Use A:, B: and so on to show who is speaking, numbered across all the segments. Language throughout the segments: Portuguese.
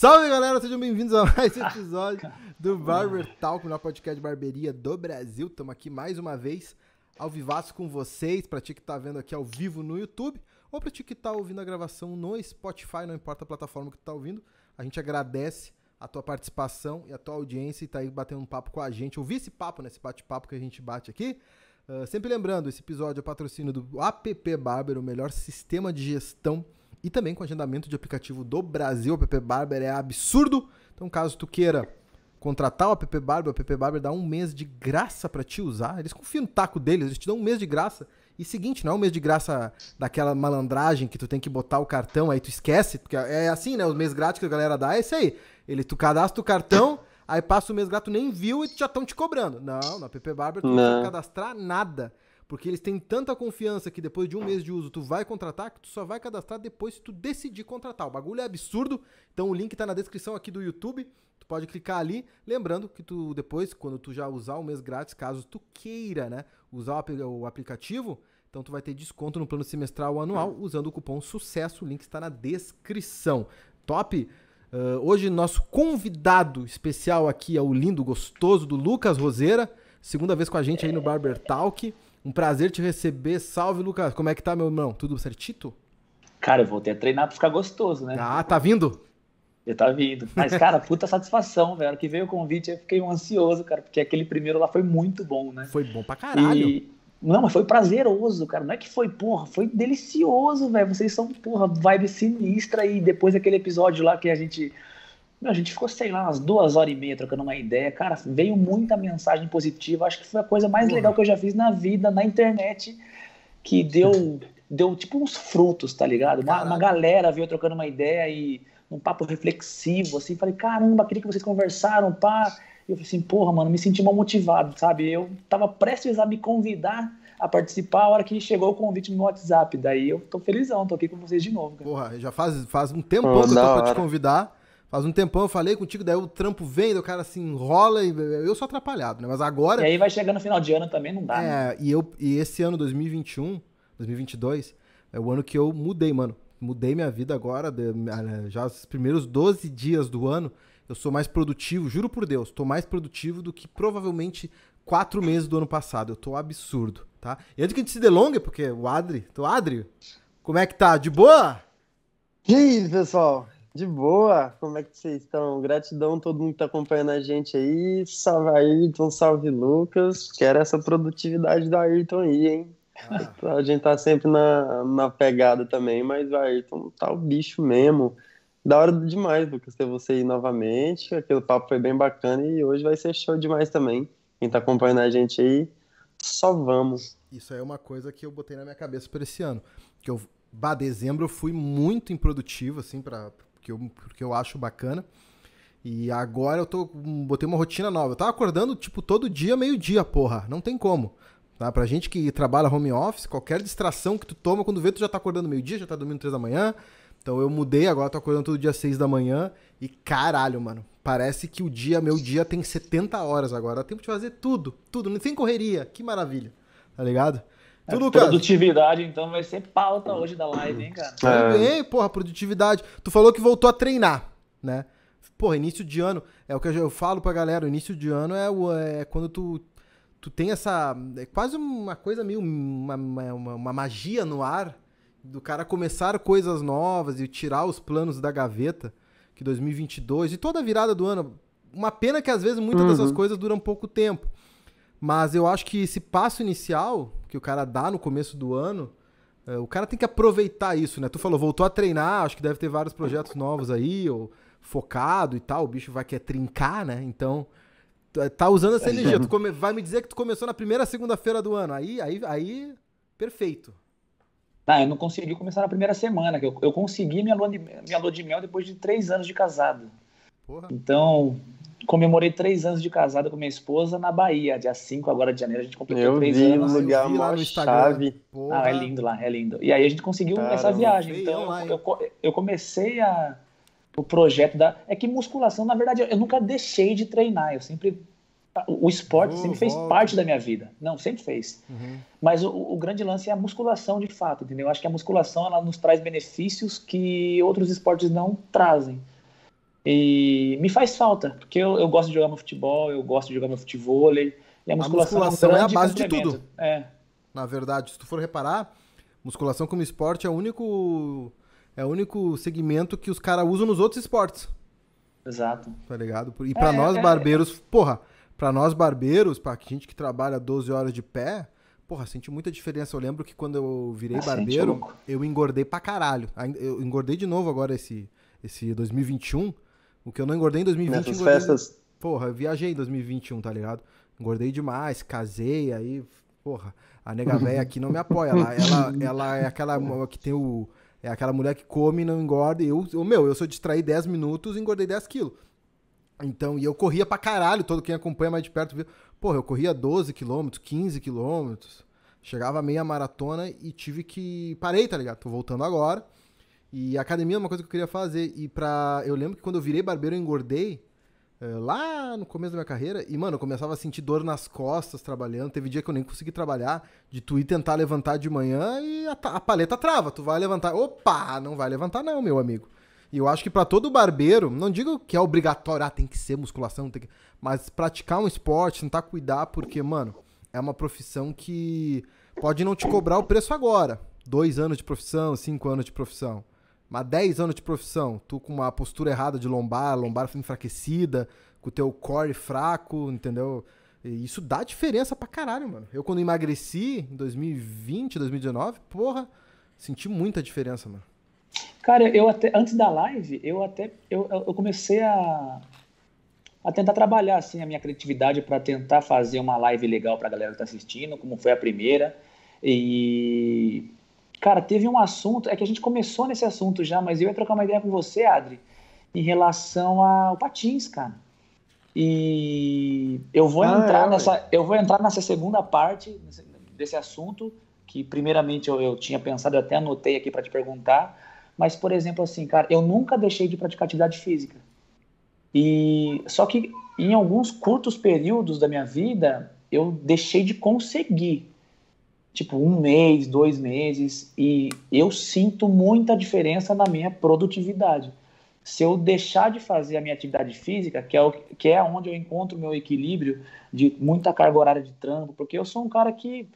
A: Salve galera, sejam bem-vindos a mais um episódio do Barber Talk, o melhor podcast de barbearia do Brasil. Estamos aqui mais uma vez ao vivaço com vocês, para ti que tá vendo aqui ao vivo no YouTube ou para ti que tá ouvindo a gravação no Spotify, não importa a plataforma que tu tá ouvindo. A gente agradece a tua participação e a tua audiência e tá aí batendo um papo com a gente. Ouvir esse papo, né? Esse bate-papo que a gente bate aqui. Uh, sempre lembrando, esse episódio é patrocínio do App Barber, o melhor sistema de gestão e também com agendamento de aplicativo do Brasil. O App Barber é absurdo. Então, caso tu queira contratar o App Barber, o App Barber dá um mês de graça para te usar. Eles confiam no taco deles, eles te dão um mês de graça. E seguinte, não é um mês de graça daquela malandragem que tu tem que botar o cartão, aí tu esquece, porque é assim, né? O mês grátis que a galera dá é esse aí. Ele, tu cadastra o cartão, aí passa o mês grátis, tu nem viu e já estão te cobrando. Não, no App Barber tu não, não cadastrar nada. Porque eles têm tanta confiança que depois de um mês de uso tu vai contratar, que tu só vai cadastrar depois se tu decidir contratar. O bagulho é absurdo. Então o link tá na descrição aqui do YouTube. Tu pode clicar ali. Lembrando que tu depois, quando tu já usar o mês grátis, caso tu queira, né, usar o aplicativo, então tu vai ter desconto no plano semestral ou anual usando o cupom SUCESSO. O link está na descrição. Top! Uh, hoje nosso convidado especial aqui é o lindo, gostoso do Lucas Roseira. Segunda vez com a gente aí no Barber Talk. Um prazer te receber. Salve, Lucas. Como é que tá, meu irmão? Tudo certito?
B: Cara, eu voltei a treinar pra ficar gostoso, né?
A: Ah, tá vindo?
B: Já tá vindo. Mas, cara, puta satisfação, velho. Que veio o convite, eu fiquei ansioso, cara, porque aquele primeiro lá foi muito bom, né?
A: Foi bom pra caralho.
B: E... Não, mas foi prazeroso, cara. Não é que foi, porra, foi delicioso, velho. Vocês são, porra, vibe sinistra. E depois daquele episódio lá que a gente a gente ficou, sei lá, umas duas horas e meia trocando uma ideia. Cara, veio muita mensagem positiva. Acho que foi a coisa mais uhum. legal que eu já fiz na vida, na internet, que deu, deu tipo uns frutos, tá ligado? Uma, uma galera veio trocando uma ideia e um papo reflexivo, assim. Falei, caramba, queria que vocês conversaram, pá. E eu falei assim, porra, mano, me senti mal motivado, sabe? Eu tava prestes a me convidar a participar a hora que chegou o convite no WhatsApp. Daí eu tô felizão, tô aqui com vocês de novo. Cara.
A: Porra, já faz, faz um tempo oh, que eu tô pra te convidar. Faz um tempão eu falei contigo, daí o trampo vem, o cara se enrola e eu sou atrapalhado, né? Mas agora.
B: E aí vai chegando no final de ano também, não dá. É,
A: né? e, eu, e esse ano, 2021, 2022, é o ano que eu mudei, mano. Mudei minha vida agora, já os primeiros 12 dias do ano, eu sou mais produtivo, juro por Deus, tô mais produtivo do que provavelmente quatro meses do ano passado. Eu tô absurdo, tá? E antes que a gente se delongue, porque o Adri, tô Adri, como é que tá? De boa?
C: E aí, pessoal? De boa, como é que vocês estão? Gratidão a todo mundo que tá acompanhando a gente aí. Salve Ayrton, salve Lucas. Quero essa produtividade do Ayrton aí, hein? Ah. A gente tá sempre na, na pegada também, mas o Ayrton tá o bicho mesmo. Da hora demais, Lucas, ter você aí novamente. Aquele papo foi bem bacana e hoje vai ser show demais também. Quem tá acompanhando a gente aí, só vamos.
A: Isso aí é uma coisa que eu botei na minha cabeça para esse ano. Que eu, bah, dezembro eu fui muito improdutivo, assim, para porque eu, porque eu acho bacana. E agora eu tô botei uma rotina nova. Eu tava acordando, tipo, todo dia, meio-dia, porra. Não tem como. Tá? Pra gente que trabalha home office, qualquer distração que tu toma, quando vê, tu já tá acordando meio-dia, já tá dormindo três da manhã. Então eu mudei, agora tô acordando todo dia seis da manhã. E caralho, mano. Parece que o dia, meu dia tem 70 horas agora. Dá tempo de fazer tudo, tudo, sem correria. Que maravilha. Tá ligado?
B: Tu, Lucas? Produtividade, então, vai ser pauta hoje da live, hein, cara?
A: É. Bem, porra, produtividade. Tu falou que voltou a treinar, né? Porra, início de ano, é o que eu falo pra galera, o início de ano é, o, é quando tu, tu tem essa. É quase uma coisa meio. Uma, uma, uma magia no ar do cara começar coisas novas e tirar os planos da gaveta, que 2022 e toda a virada do ano. Uma pena que às vezes muitas uhum. dessas coisas duram pouco tempo. Mas eu acho que esse passo inicial que o cara dá no começo do ano, é, o cara tem que aproveitar isso, né? Tu falou, voltou a treinar, acho que deve ter vários projetos novos aí, ou focado e tal, o bicho vai querer trincar, né? Então, é, tá usando essa energia. Tu come... vai me dizer que tu começou na primeira segunda-feira do ano. Aí, aí, aí, perfeito.
B: Ah, eu não consegui começar na primeira semana, eu, eu consegui minha lua, de, minha lua de mel depois de três anos de casado. Porra. Então, comemorei três anos de casado com minha esposa na Bahia, dia 5 agora de janeiro, a gente completou eu três
C: vi
B: anos.
C: Lugar eu vi lá no chave.
B: Ah, é lindo lá, é lindo. E aí a gente conseguiu Caramba, essa viagem. Então eu, eu, eu, comecei a o projeto da é que musculação, na verdade, eu nunca deixei de treinar, eu sempre o esporte sempre fez parte da minha vida. Não, sempre fez. Uhum. Mas o, o, grande lance é a musculação de fato, entendeu? Eu acho que a musculação ela nos traz benefícios que outros esportes não trazem. E me faz falta, porque eu, eu gosto de jogar meu futebol, eu gosto de jogar meu futebol. E a musculação,
A: a musculação
B: é, um
A: é a base de tudo.
B: É,
A: Na verdade, se tu for reparar, musculação como esporte é o único é o único segmento que os caras usam nos outros esportes,
B: exato.
A: tá ligado? E pra
B: É,
A: nós
B: é,
A: barbeiros, porra, pra nós barbeiros, pra gente que trabalha 12 horas de pé, porra, senti muita diferença. Eu lembro que quando eu virei
B: Ah,
A: barbeiro, eu engordei pra caralho. Eu engordei de novo agora esse esse 2021. O que eu não engordei em 2020, eu
C: Nessas
A: engordei
C: festas.
A: Porra, eu viajei em 2021, tá ligado? Engordei demais, casei, aí, porra, a nega véia aqui não me apoia. Ela, ela, ela é aquela que tem o. É aquela mulher que come e não engorda. E eu, eu, meu, eu sou distrair 10 minutos e engordei 10 quilos. Então, e eu corria pra caralho, todo quem acompanha mais de perto viu. Porra, eu corria 12 quilômetros, 15 quilômetros. Chegava meia maratona e tive que. Parei, tá ligado? Tô voltando agora. E academia é uma coisa que eu queria fazer. E pra. Eu lembro que quando eu virei barbeiro, eu engordei é, lá no começo da minha carreira. E, mano, eu começava a sentir dor nas costas trabalhando. Teve dia que eu nem consegui trabalhar. De tu ir tentar levantar de manhã e a, a paleta trava. Tu vai levantar. Opa! Não vai levantar, não, meu amigo. E eu acho que pra todo barbeiro, não digo que é obrigatório, ah, tem que ser musculação, tem que... mas praticar um esporte, tentar cuidar, porque, mano, é uma profissão que pode não te cobrar o preço agora. Dois anos de profissão, cinco anos de profissão. Mas dez anos de profissão, tu com uma postura errada de lombar, lombar enfraquecida, com o teu core fraco, entendeu? E isso dá diferença pra caralho, mano. Eu quando emagreci em 2020, 2019, porra, senti muita diferença, mano.
B: Cara, eu até antes da live, eu até eu, eu comecei a a tentar trabalhar assim a minha criatividade para tentar fazer uma live legal para a galera que tá assistindo, como foi a primeira. E cara, teve um assunto, é que a gente começou nesse assunto já, mas eu ia trocar uma ideia com você, Adri, em relação ao patins, cara. E eu vou
C: Ah,
B: entrar
C: é,
B: nessa, eu vou entrar nessa segunda parte desse- assunto que primeiramente eu, eu tinha pensado, eu até anotei aqui para te perguntar, mas por exemplo assim, cara, eu nunca deixei de praticar atividade física. E só que em alguns curtos períodos da minha vida, eu deixei de conseguir. Tipo, um mês, dois meses, e eu sinto muita diferença na minha produtividade. Se eu deixar de fazer a minha atividade física, que é, o, que é onde eu encontro o meu equilíbrio de muita carga horária de trampo, porque eu sou um cara que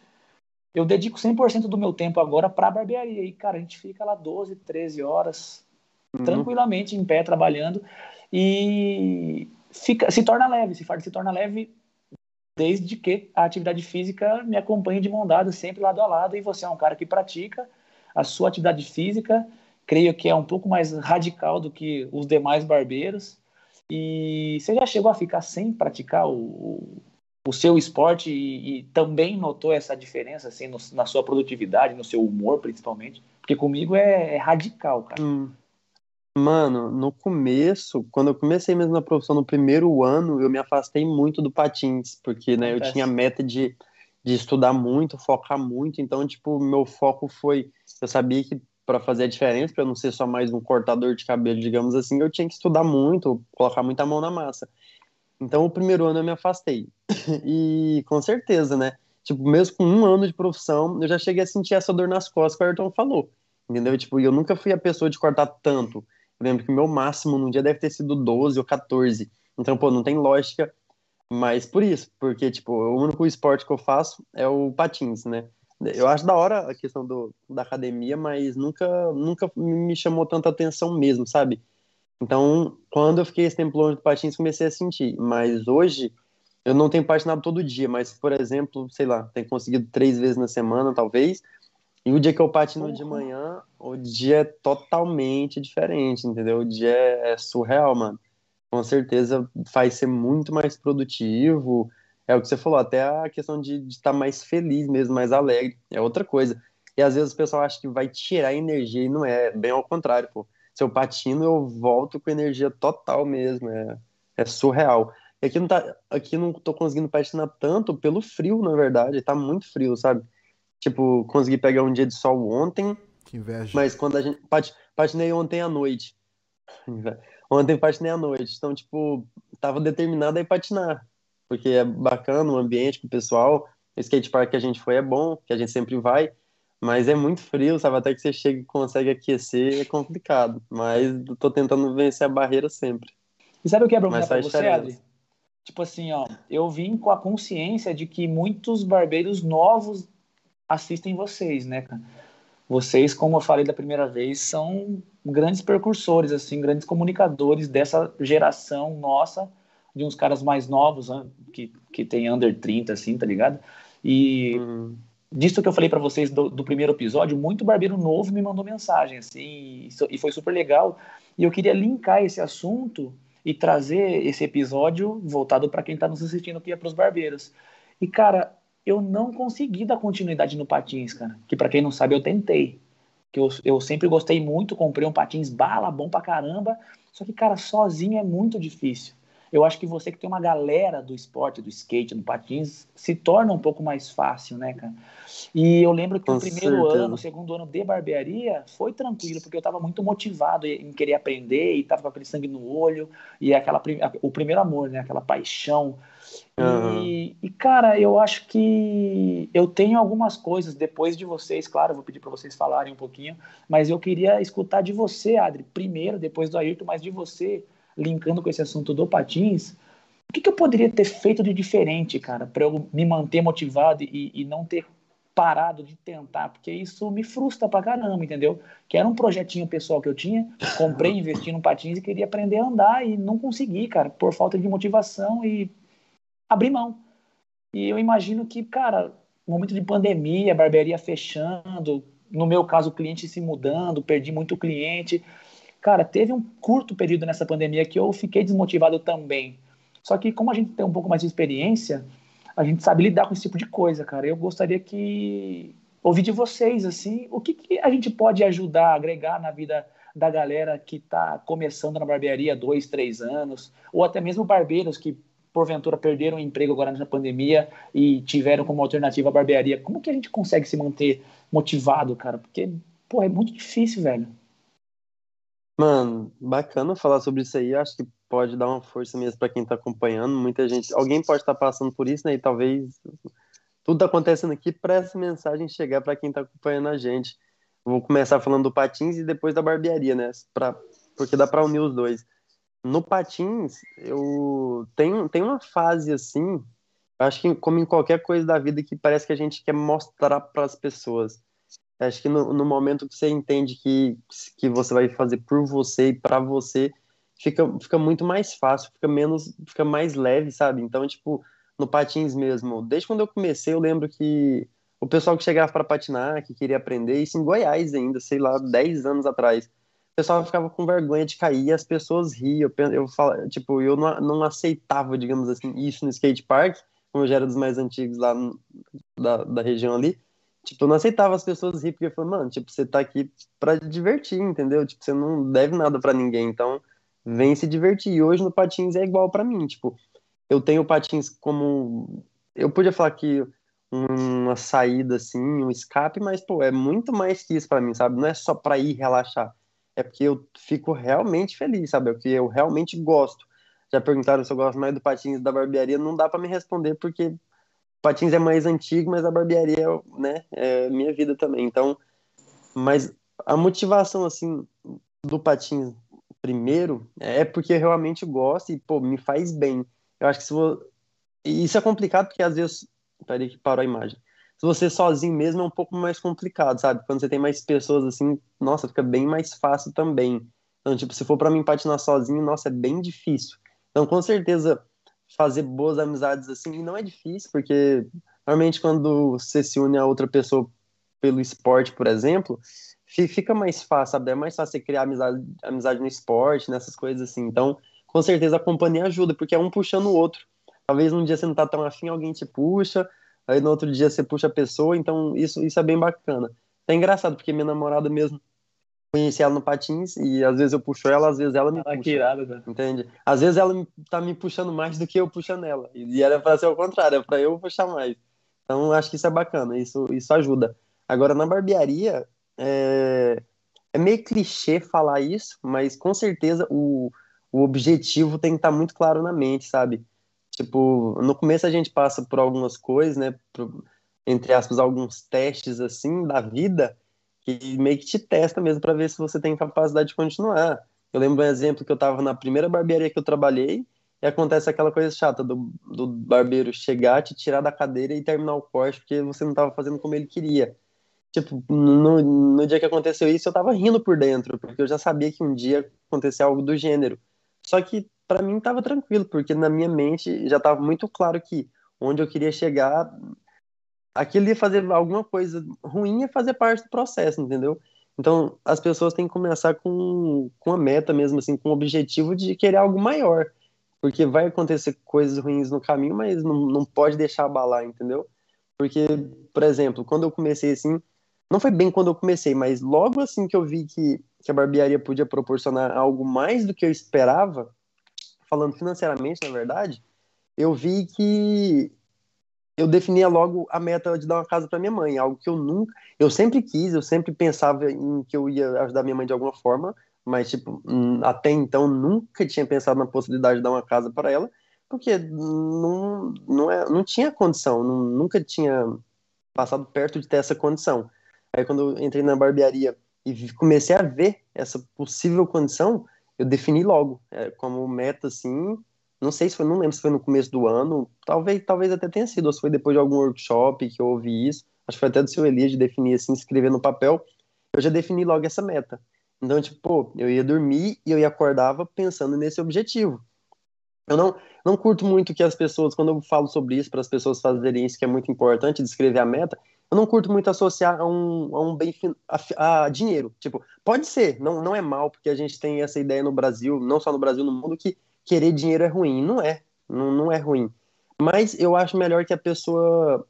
B: eu dedico 100% do meu tempo agora para barbearia. E, cara, a gente fica lá 12, 13 horas
C: Uhum.
B: tranquilamente em pé trabalhando e fica, se torna leve, se, fa- se torna leve desde que a atividade física me acompanhe de mão dada, sempre lado a lado, e você é um cara que pratica a sua atividade física, creio que é um pouco mais radical do que os demais barbeiros, e você já chegou a ficar sem praticar o, o seu esporte e, e também notou essa diferença assim, no- na sua produtividade, no seu humor principalmente? Porque comigo é, é radical, cara.
C: Hum. Mano, no começo, quando eu comecei mesmo na profissão, no primeiro ano, eu me afastei muito do patins, porque, né, eu
B: Acontece.
C: tinha a meta de, de estudar muito, focar muito, então, tipo, meu foco foi, eu sabia que para fazer a diferença, para eu não ser só mais um cortador de cabelo, digamos assim, eu tinha que estudar muito, colocar muita mão na massa. Então, o primeiro ano eu me afastei. E com certeza, né? Tipo, mesmo com um ano de profissão, eu já cheguei a sentir essa dor nas costas que o Ayrton falou. Entendeu? Tipo, eu nunca fui a pessoa de cortar tanto. Eu lembro que o meu máximo num dia deve ter sido 12 ou 14. Então, pô, não tem lógica. Mas por isso, porque, tipo, o único esporte que eu faço é o patins, né? Eu acho da hora a questão do, da academia, mas nunca, nunca me chamou tanta atenção mesmo, sabe? Então, quando eu fiquei esse tempo longe do patins, comecei a sentir. Mas hoje, eu não tenho patinado todo dia, mas, por exemplo, sei lá, tenho conseguido três vezes na semana, talvez. E o dia que eu patino de manhã, o dia é totalmente diferente, entendeu? O dia é é surreal, mano. Com certeza faz ser muito mais produtivo. É o que você falou, até a questão de estar mais feliz mesmo, mais alegre. É outra coisa. E às vezes o pessoal acha que vai tirar energia e não é. Bem ao contrário, pô. Se eu patino, eu volto com energia total mesmo. É, é surreal. E aqui não, tá, aqui não tô conseguindo patinar tanto pelo frio, na verdade. Tá muito frio, sabe? Tipo, consegui pegar um dia de sol ontem,
A: Que inveja.
C: mas quando a gente. Pat, patinei ontem à noite. Ontem patinei à noite. Então, tipo, tava determinado a ir patinar. Porque é bacana o ambiente com o pessoal. O skatepark que a gente foi é bom, que a gente sempre vai. Mas é muito frio, sabe? Até que você chega e consegue aquecer, é complicado. Mas tô tentando vencer a barreira sempre.
B: E sabe o que é bom pra você, Adri? Tipo assim, ó, eu vim com a consciência de que muitos barbeiros novos assistem vocês, né, cara? Vocês, como eu falei da primeira vez, são grandes percursores, assim, grandes comunicadores dessa geração nossa, de uns caras mais novos, né, que, que tem under 30, assim, tá ligado? E uhum. disso que eu falei para vocês do, do, primeiro episódio, muito barbeiro novo me mandou mensagem, assim, e, e foi super legal. E eu queria linkar esse assunto e trazer esse episódio voltado para quem está nos assistindo aqui, é para os barbeiros. E, cara, eu não consegui dar continuidade no patins, cara. Que para quem não sabe, eu tentei. Que eu, eu sempre gostei muito, comprei um patins bala, bom pra caramba. Só que, cara, sozinho é muito difícil. Eu acho que você que tem uma galera do esporte, do skate, do patins, se torna um pouco mais fácil, né, cara? E eu lembro que Com o primeiro certeza. ano, o segundo ano de barbearia foi tranquilo, porque eu estava muito motivado em querer aprender e estava com aquele sangue no olho e aquela o primeiro amor, né, aquela paixão. Uhum. E, e, cara, eu acho que eu tenho algumas coisas depois de vocês, claro, eu vou pedir para vocês falarem um pouquinho, mas eu queria escutar de você, Adri, primeiro, depois do Ayrton, mas de você, linkando com esse assunto do patins, o que, que eu poderia ter feito de diferente, cara, para eu me manter motivado e, e não ter parado de tentar, porque isso me frustra pra caramba, entendeu? Que era um projetinho pessoal que eu tinha, comprei, investi no patins e queria aprender a andar e não consegui, cara, por falta de motivação e abri mão. E eu imagino que, cara, momento de pandemia, barbearia fechando, no meu caso, o cliente se mudando, perdi muito cliente. Cara, teve um curto período nessa pandemia que eu fiquei desmotivado também. Só que como a gente tem um pouco mais de experiência, a gente sabe lidar com esse tipo de coisa, cara. Eu gostaria que ouvir de vocês assim, o que, que a gente pode ajudar, agregar na vida da galera que está começando na barbearia há dois, três anos, ou até mesmo barbeiros que porventura perderam o emprego agora na pandemia e tiveram como alternativa a barbearia. Como que a gente consegue se manter motivado, cara? Porque, pô, é muito difícil, velho.
C: Mano, bacana falar sobre isso aí. Acho que pode dar uma força mesmo para quem tá acompanhando. Muita gente, alguém pode estar tá passando por isso, né? E talvez tudo tá acontecendo aqui para essa mensagem chegar para quem tá acompanhando a gente. Vou começar falando do patins e depois da barbearia, né? Pra, porque dá para unir os dois. No patins, eu tenho, tenho uma fase assim, acho que como em qualquer coisa da vida que parece que a gente quer mostrar para as pessoas. Acho que no, no, momento que você entende que, que você vai fazer por você e para você, fica, fica muito mais fácil, fica menos, fica mais leve, sabe? Então, tipo, no patins mesmo, desde quando eu comecei, eu lembro que o pessoal que chegava para patinar, que queria aprender, isso em Goiás ainda, sei lá, 10 anos atrás, pessoal ficava com vergonha de cair, as pessoas riam, eu, eu tipo, eu não, não aceitava, digamos assim, isso no skate park, como eu já era dos mais antigos lá no, da, da região ali, tipo, eu não aceitava as pessoas rir, porque eu falei, mano, tipo, você tá aqui pra divertir, entendeu? Tipo, você não deve nada para ninguém, então vem se divertir. E hoje no patins é igual para mim, tipo, eu tenho patins como eu podia falar que uma saída assim, um escape, mas pô, é muito mais que isso para mim, sabe? Não é só para ir relaxar. É porque eu fico realmente feliz, sabe? É porque eu realmente gosto. Já perguntaram se eu gosto mais do patins da barbearia, não dá para me responder porque patins é mais antigo, mas a barbearia, né, é minha vida também. Então, mas a motivação assim do patins primeiro é porque eu realmente gosto e, pô, me faz bem. Eu acho que se você... Isso é complicado porque às vezes... Peraí que parou a imagem. Se você sozinho mesmo é um pouco mais complicado, sabe? Quando você tem mais pessoas assim, nossa, fica bem mais fácil também. Então, tipo, se for para mim patinar sozinho, nossa, é bem difícil. Então, com certeza, fazer boas amizades assim não é difícil, porque normalmente quando você se une a outra pessoa pelo esporte, por exemplo, fica mais fácil, sabe? É mais fácil você criar amizade, amizade no esporte, nessas coisas assim. Então, com certeza a companhia ajuda, porque é um puxando o outro. Talvez um dia você não tá tão afim, alguém te puxa, aí no outro dia você puxa a pessoa, então isso, isso é bem bacana. É engraçado, porque minha namorada mesmo, conheci ela no patins e às vezes eu puxo ela, às vezes ela me ah, puxa. Irado, cara. Entende? Às vezes ela tá me puxando mais do que eu puxando ela. E era para ser o contrário, é para eu puxar mais. Então acho que isso é bacana, isso, isso ajuda. Agora na barbearia, é, é meio clichê falar isso, mas com certeza o, o objetivo tem que estar tá muito claro na mente, sabe? Tipo, no começo a gente passa por algumas coisas, né? entre aspas, alguns testes assim da vida que meio que te testa mesmo para ver se você tem capacidade de continuar. Eu lembro um exemplo que eu estava na primeira barbearia que eu trabalhei e acontece aquela coisa chata do, do barbeiro chegar, te tirar da cadeira e terminar o corte porque você não estava fazendo como ele queria. Tipo, no, no dia que aconteceu isso, eu estava rindo por dentro, porque eu já sabia que um dia acontecer algo do gênero. Só que para mim estava tranquilo, porque na minha mente já estava muito claro que onde eu queria chegar aquilo ia fazer alguma coisa ruim é fazer parte do processo, entendeu? Então, as pessoas têm que começar com, com a meta mesmo, assim, com o objetivo de querer algo maior. Porque vai acontecer coisas ruins no caminho, mas não, não pode deixar abalar, entendeu? Porque, por exemplo, quando eu comecei assim, não foi bem quando eu comecei, mas logo assim que eu vi que, que a barbearia podia proporcionar algo mais do que eu esperava, falando financeiramente, na verdade, eu vi que eu definia logo a meta de dar uma casa para minha mãe, algo que eu nunca, eu sempre quis, eu sempre pensava em que eu ia ajudar minha mãe de alguma forma, mas tipo, hum, até então nunca tinha pensado na possibilidade de dar uma casa para ela, porque não, não, é, não tinha condição, não, nunca tinha passado perto de ter essa condição. Aí quando eu entrei na barbearia e comecei a ver essa possível condição, eu defini logo, é, como meta assim, não sei se foi, não lembro se foi no começo do ano, talvez, talvez até tenha sido, ou se foi depois de algum workshop que eu ouvi isso. Acho que foi até do seu Elias de definir assim, escrever no papel. Eu já defini logo essa meta. Então, tipo, pô, eu ia dormir e eu ia acordava pensando nesse objetivo. Eu não, não curto muito que as pessoas, quando eu falo sobre isso, para as pessoas fazerem isso, que é muito importante, descrever a meta, eu não curto muito associar a um, a um bem a, a, dinheiro. Tipo, pode ser, não, não é mal, porque a gente tem essa ideia no Brasil, não só no Brasil, no mundo, que querer dinheiro é ruim. Não é, não, não é ruim. Mas eu acho melhor que a pessoa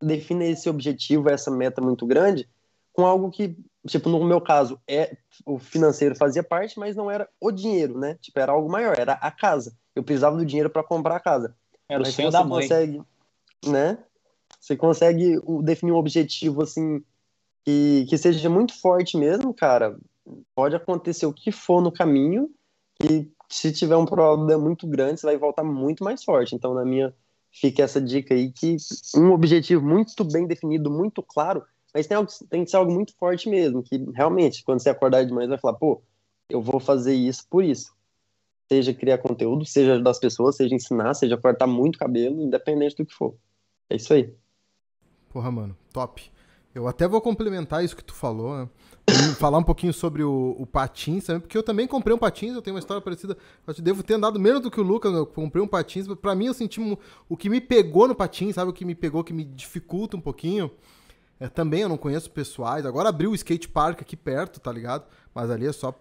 C: defina esse objetivo, essa meta muito grande, com algo que, tipo, no meu caso, é o financeiro fazia parte, mas não era o dinheiro, né? Tipo, era algo maior, era a casa. Eu precisava do dinheiro para comprar a casa.
B: Era mas o sonho da mãe.
C: Consegue, né? Você consegue definir um objetivo assim que, que seja muito forte mesmo, cara. Pode acontecer o que for no caminho e se tiver um problema muito grande, você vai voltar muito mais forte. Então, na minha, fica essa dica aí que um objetivo muito bem definido, muito claro, mas tem, algo, tem que ser algo muito forte mesmo, que realmente, quando você acordar de manhã, vai falar, pô, eu vou fazer isso por isso. Seja criar conteúdo, seja ajudar as pessoas, seja ensinar, seja cortar muito cabelo, independente do que for. É isso aí.
A: Porra, mano, top. Eu até vou complementar isso que tu falou, né? falar um pouquinho sobre o, o patins também, porque eu também comprei um patins, eu tenho uma história parecida. Eu devo ter andado menos do que o Lucas, eu comprei um patins. Pra mim, eu senti um, o que me pegou no patins, sabe? O que me pegou, que me dificulta um pouquinho. É, também eu não conheço pessoais. Agora abriu o skate park aqui perto, tá ligado? Mas ali é só.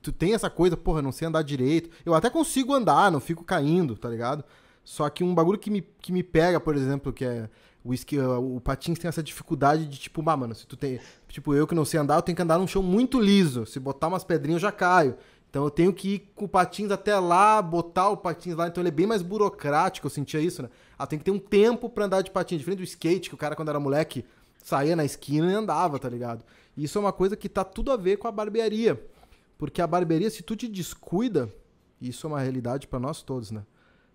A: Tu tem essa coisa, porra, não sei andar direito. Eu até consigo andar, não fico caindo, tá ligado? Só que um bagulho que me, que me pega, por exemplo, que é o, esqui, o patins tem essa dificuldade de, tipo, ah, mano, se tu tem. Tipo, eu que não sei andar, eu tenho que andar num chão muito liso. Se botar umas pedrinhas, eu já caio. Então eu tenho que ir com o patins até lá, botar o patins lá. Então ele é bem mais burocrático, eu sentia isso, né? Ah, tem que ter um tempo pra andar de patins. Diferente do skate, que o cara, quando era moleque, saía na esquina e andava, tá ligado? E isso é uma coisa que tá tudo a ver com a barbearia. Porque a barbearia, se tu te descuida, isso é uma realidade para nós todos, né?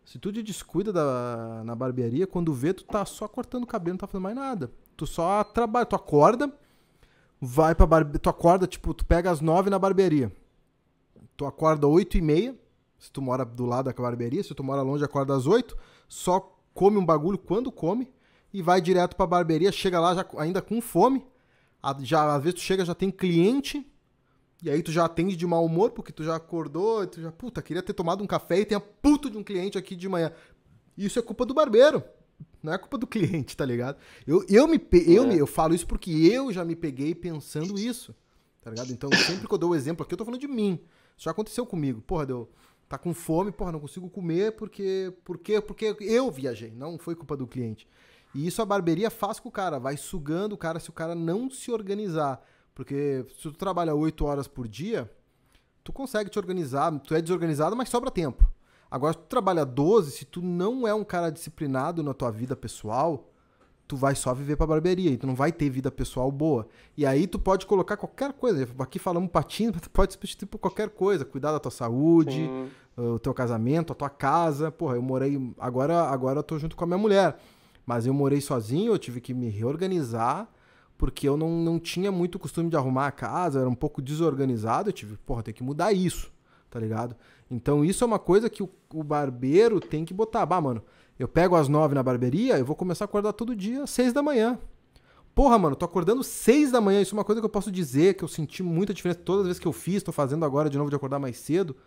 A: Se tu te descuida da, na barbearia, quando vê, tu tá só cortando o cabelo, não tá fazendo mais nada. Tu só trabalha, tu acorda, vai pra barbearia, tu acorda, tipo, tu pega às nove na barbearia. Tu acorda oito e meia, se tu mora do lado da barbearia, se tu mora longe, acorda às oito, só come um bagulho quando come e vai direto pra barbearia, chega lá já, ainda com fome, já, às vezes tu chega, já tem cliente, e aí tu já atende de mau humor, porque tu já acordou, tu já, puta, queria ter tomado um café e tem a puta de um cliente aqui de manhã. Isso é culpa do barbeiro. Não é culpa do cliente, tá ligado? Eu, eu, me, eu, é. me, eu falo isso porque eu já me peguei pensando isso, tá ligado? Então, sempre que eu dou o exemplo aqui, eu tô falando de mim. Isso já aconteceu comigo. Porra, deu. Tá com fome, porra, não consigo comer porque. Porque, porque eu viajei, não foi culpa do cliente. E isso a barbearia faz com o cara, vai sugando o cara se o cara não se organizar. Porque se tu trabalha 8 horas por dia, tu consegue te organizar, tu é desorganizado, mas sobra tempo. Agora, se tu trabalha 12, se tu não é um cara disciplinado na tua vida pessoal, tu vai só viver pra barbearia e tu não vai ter vida pessoal boa. E aí tu pode colocar qualquer coisa. Aqui falamos patins, mas tu pode substituir por qualquer coisa. Cuidar da tua saúde, Sim. o teu casamento, a tua casa. Porra, eu morei. Agora, agora eu tô junto com a minha mulher. Mas eu morei sozinho, eu tive que me reorganizar, porque eu não, não tinha muito costume de arrumar a casa, era um pouco desorganizado, eu tive, porra, tem que mudar isso, tá ligado? Então isso é uma coisa que o, o barbeiro tem que botar. Bah, mano, eu pego às nove na barbearia, eu vou começar a acordar todo dia às seis da manhã. Porra, mano, tô acordando seis da manhã. Isso é uma coisa que eu posso dizer, que eu senti muita diferença todas as vezes que eu fiz, tô fazendo agora de novo de acordar mais cedo.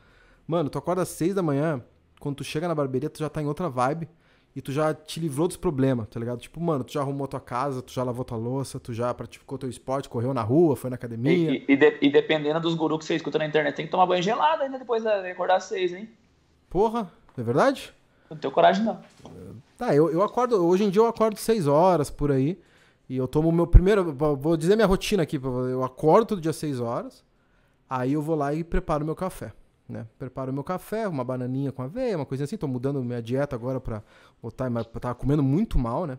A: Mano, tu acorda às seis da manhã, quando tu chega na barbearia, tu já tá em outra vibe e tu já te livrou dos problemas, tá ligado? Tipo, mano, tu já arrumou tua casa, tu já lavou tua louça, tu já praticou teu esporte, correu na rua, foi na academia.
B: E, e, de, e dependendo dos gurus que você escuta na internet, tem que tomar banho gelado ainda depois de acordar às seis, hein?
A: Porra, é verdade?
B: Não tenho coragem, não.
A: Tá, eu, eu acordo, hoje em dia eu acordo seis horas por aí. E eu tomo o meu primeiro. Vou dizer minha rotina aqui. Eu acordo todo dia seis horas. Aí eu vou lá e preparo meu café. Né? Preparo meu café, uma bananinha com aveia, uma coisinha assim. Tô mudando minha dieta agora pra voltar. Mas tava comendo muito mal, né?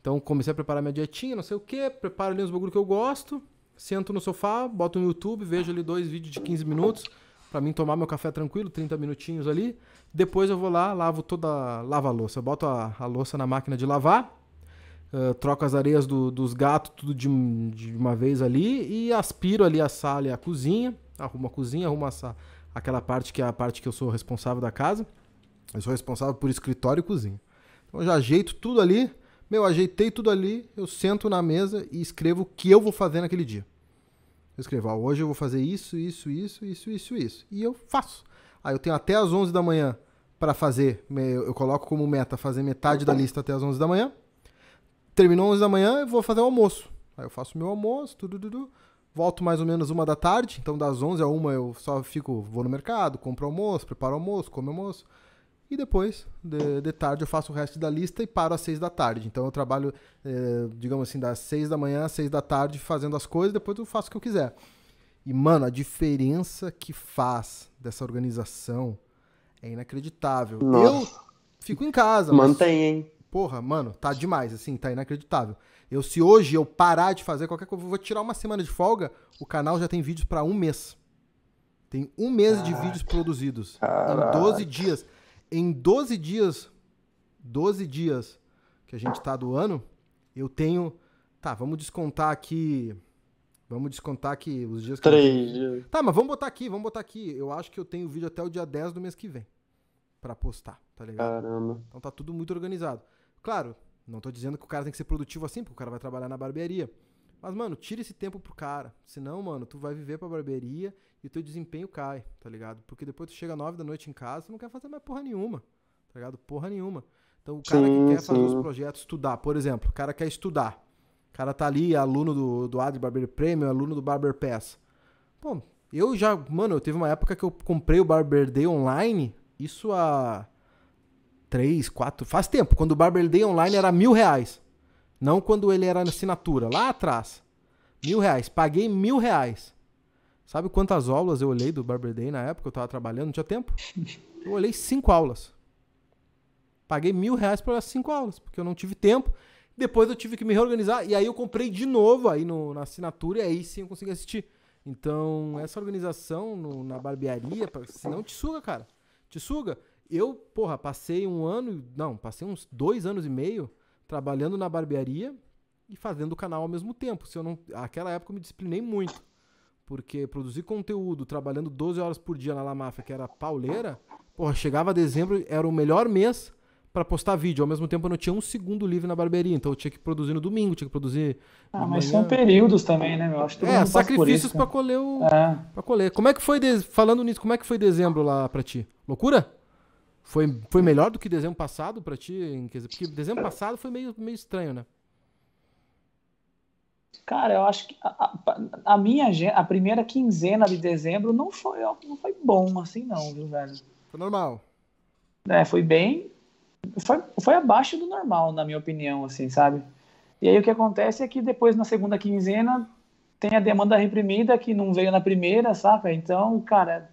A: Então comecei a preparar minha dietinha, não sei o que. Preparo ali os bagulho que eu gosto. Sento no sofá, boto no YouTube, vejo ali dois vídeos de 15 minutos. Pra mim tomar meu café tranquilo, 30 minutinhos ali. Depois eu vou lá, lavo toda. Lava a louça. Boto a, a louça na máquina de lavar. Uh, troco as areias do, dos gatos tudo de, de, uma vez ali e aspiro ali a sala e a cozinha. Arrumo a cozinha, arrumo essa, aquela parte que é a parte que eu sou responsável da casa. Eu sou responsável por escritório e cozinha. Então eu já ajeito tudo ali. Meu, ajeitei tudo ali, eu sento na mesa e escrevo o que eu vou fazer naquele dia. Eu escrevo, ah, hoje eu vou fazer isso, isso, isso, isso, isso, isso. E eu faço. Aí eu tenho até as 11 da manhã para fazer, eu coloco como meta fazer metade da lista até as 11 da manhã. Terminou 11 da manhã, eu vou fazer o almoço. Aí eu faço meu almoço, tudo, tudo, Volto mais ou menos uma da tarde, então das 11 a uma eu só fico, vou no mercado, compro almoço, preparo almoço, como almoço. E depois, de, de, tarde, eu faço o resto da lista e paro às 6 da tarde. Então eu trabalho, eh, digamos assim, das 6 da manhã às 6 da tarde fazendo as coisas, depois eu faço o que eu quiser. E, mano, a diferença que faz dessa organização é inacreditável. Nossa. Eu fico em casa.
C: Mantém, hein?
A: Porra, mano, tá demais, assim, tá inacreditável. Eu, se hoje eu parar de fazer qualquer coisa, vou tirar uma semana de folga, o canal já tem vídeos para um mês. Tem um mês Caraca. de vídeos produzidos. Caraca. Em 12 dias. Em 12 dias, 12 dias que a gente tá do ano, eu tenho. Tá, vamos descontar aqui Vamos descontar aqui os dias que.
C: Três dias.
A: Tá, mas vamos botar aqui, vamos botar aqui. Eu acho que eu tenho vídeo até o dia 10 do mês que vem. para postar, tá ligado?
C: Caramba.
A: Então tá tudo muito organizado. Claro, não tô dizendo que o cara tem que ser produtivo assim, porque o cara vai trabalhar na barbearia. Mas, mano, tira esse tempo pro cara. Senão, mano, tu vai viver pra barbearia e o teu desempenho cai, tá ligado? Porque depois tu chega nove da noite em casa, tu não quer fazer mais porra nenhuma, tá ligado? Porra nenhuma. Então, o cara sim, que quer sim. fazer os projetos, estudar, por exemplo, o cara quer estudar cara tá ali, aluno do, do Ad Barber Premium, aluno do Barber Pass. Pô, eu já, mano, eu teve uma época que eu comprei o Barber Day online, isso há três, quatro, faz tempo, quando o Barber Day online era mil reais. Não quando ele era na assinatura, lá atrás. Mil reais. Paguei mil reais. Sabe quantas aulas eu olhei do Barber Day na época? Eu tava trabalhando, não tinha tempo. Eu olhei cinco aulas. Paguei mil reais para cinco aulas, porque eu não tive tempo. Depois eu tive que me reorganizar e aí eu comprei de novo aí no, na assinatura e aí sim eu consegui assistir. Então, essa organização no, na barbearia, senão te suga, cara. Te suga. Eu, porra, passei um ano, não, passei uns dois anos e meio trabalhando na barbearia e fazendo o canal ao mesmo tempo. Se eu não, aquela época eu me disciplinei muito. Porque produzir conteúdo trabalhando 12 horas por dia na La Máfia, que era pauleira, porra, chegava dezembro, era o melhor mês para postar vídeo. Ao mesmo tempo eu não tinha um segundo livre na barbearia, então eu tinha que produzir no domingo, tinha que produzir.
B: Ah, mas são períodos também, né, meu? Acho que
A: é, sacrifícios para colher o. É. Pra colher. Como é que foi, de... falando nisso, como é que foi dezembro lá para ti? Loucura? Foi, foi melhor do que dezembro passado para ti? Porque dezembro passado foi meio, meio estranho, né?
B: Cara, eu acho que a, a, a, minha a primeira quinzena de dezembro não foi, não foi bom assim, não, viu, velho?
A: Foi normal.
B: É, foi bem foi, foi abaixo do normal, na minha opinião, assim, sabe? E aí o que acontece é que depois na segunda quinzena tem a demanda reprimida que não veio na primeira, saca? Então, cara,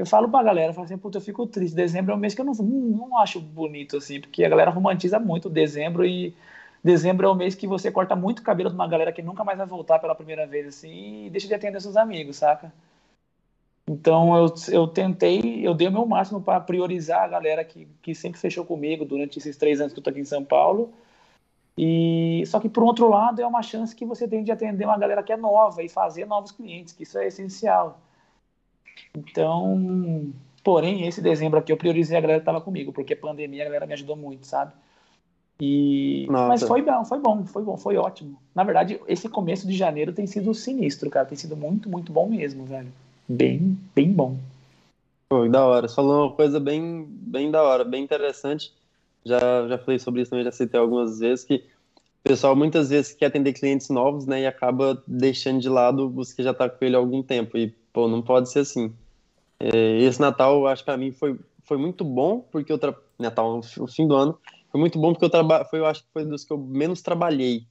B: eu falo pra galera, eu falo assim, puta, eu fico triste. Dezembro é um mês que eu não, não, acho bonito, assim, porque a galera romantiza muito dezembro e dezembro é o mês que você corta muito cabelo de uma galera que nunca mais vai voltar pela primeira vez, assim, e deixa de atender seus amigos, saca? Então eu, eu tentei, eu dei o meu máximo para priorizar a galera que, que sempre fechou comigo durante esses três anos que eu tô aqui em São Paulo E só que por outro lado é uma chance que você tem de atender uma galera que é nova e fazer novos clientes, que isso é essencial. Então, porém, esse dezembro aqui eu priorizei a galera que estava comigo, porque pandemia a galera me ajudou muito, sabe? E mas foi bom, foi bom, foi bom, foi ótimo. Na verdade, esse começo de janeiro tem sido sinistro, cara, tem sido muito, muito bom mesmo, velho. Bem, bem bom.
C: Pô, da hora. Você falou uma coisa bem, bem da hora, bem interessante. Já, já falei sobre isso também, já citei algumas vezes, que o pessoal muitas vezes quer atender clientes novos, né, e acaba deixando de lado os que já tá com ele há algum tempo. E, pô, não pode ser assim. É, esse Natal, acho que pra mim foi, foi muito bom, porque eu tra... Natal, o fim do ano, foi muito bom porque eu traba... foi, eu acho que foi dos que eu menos trabalhei,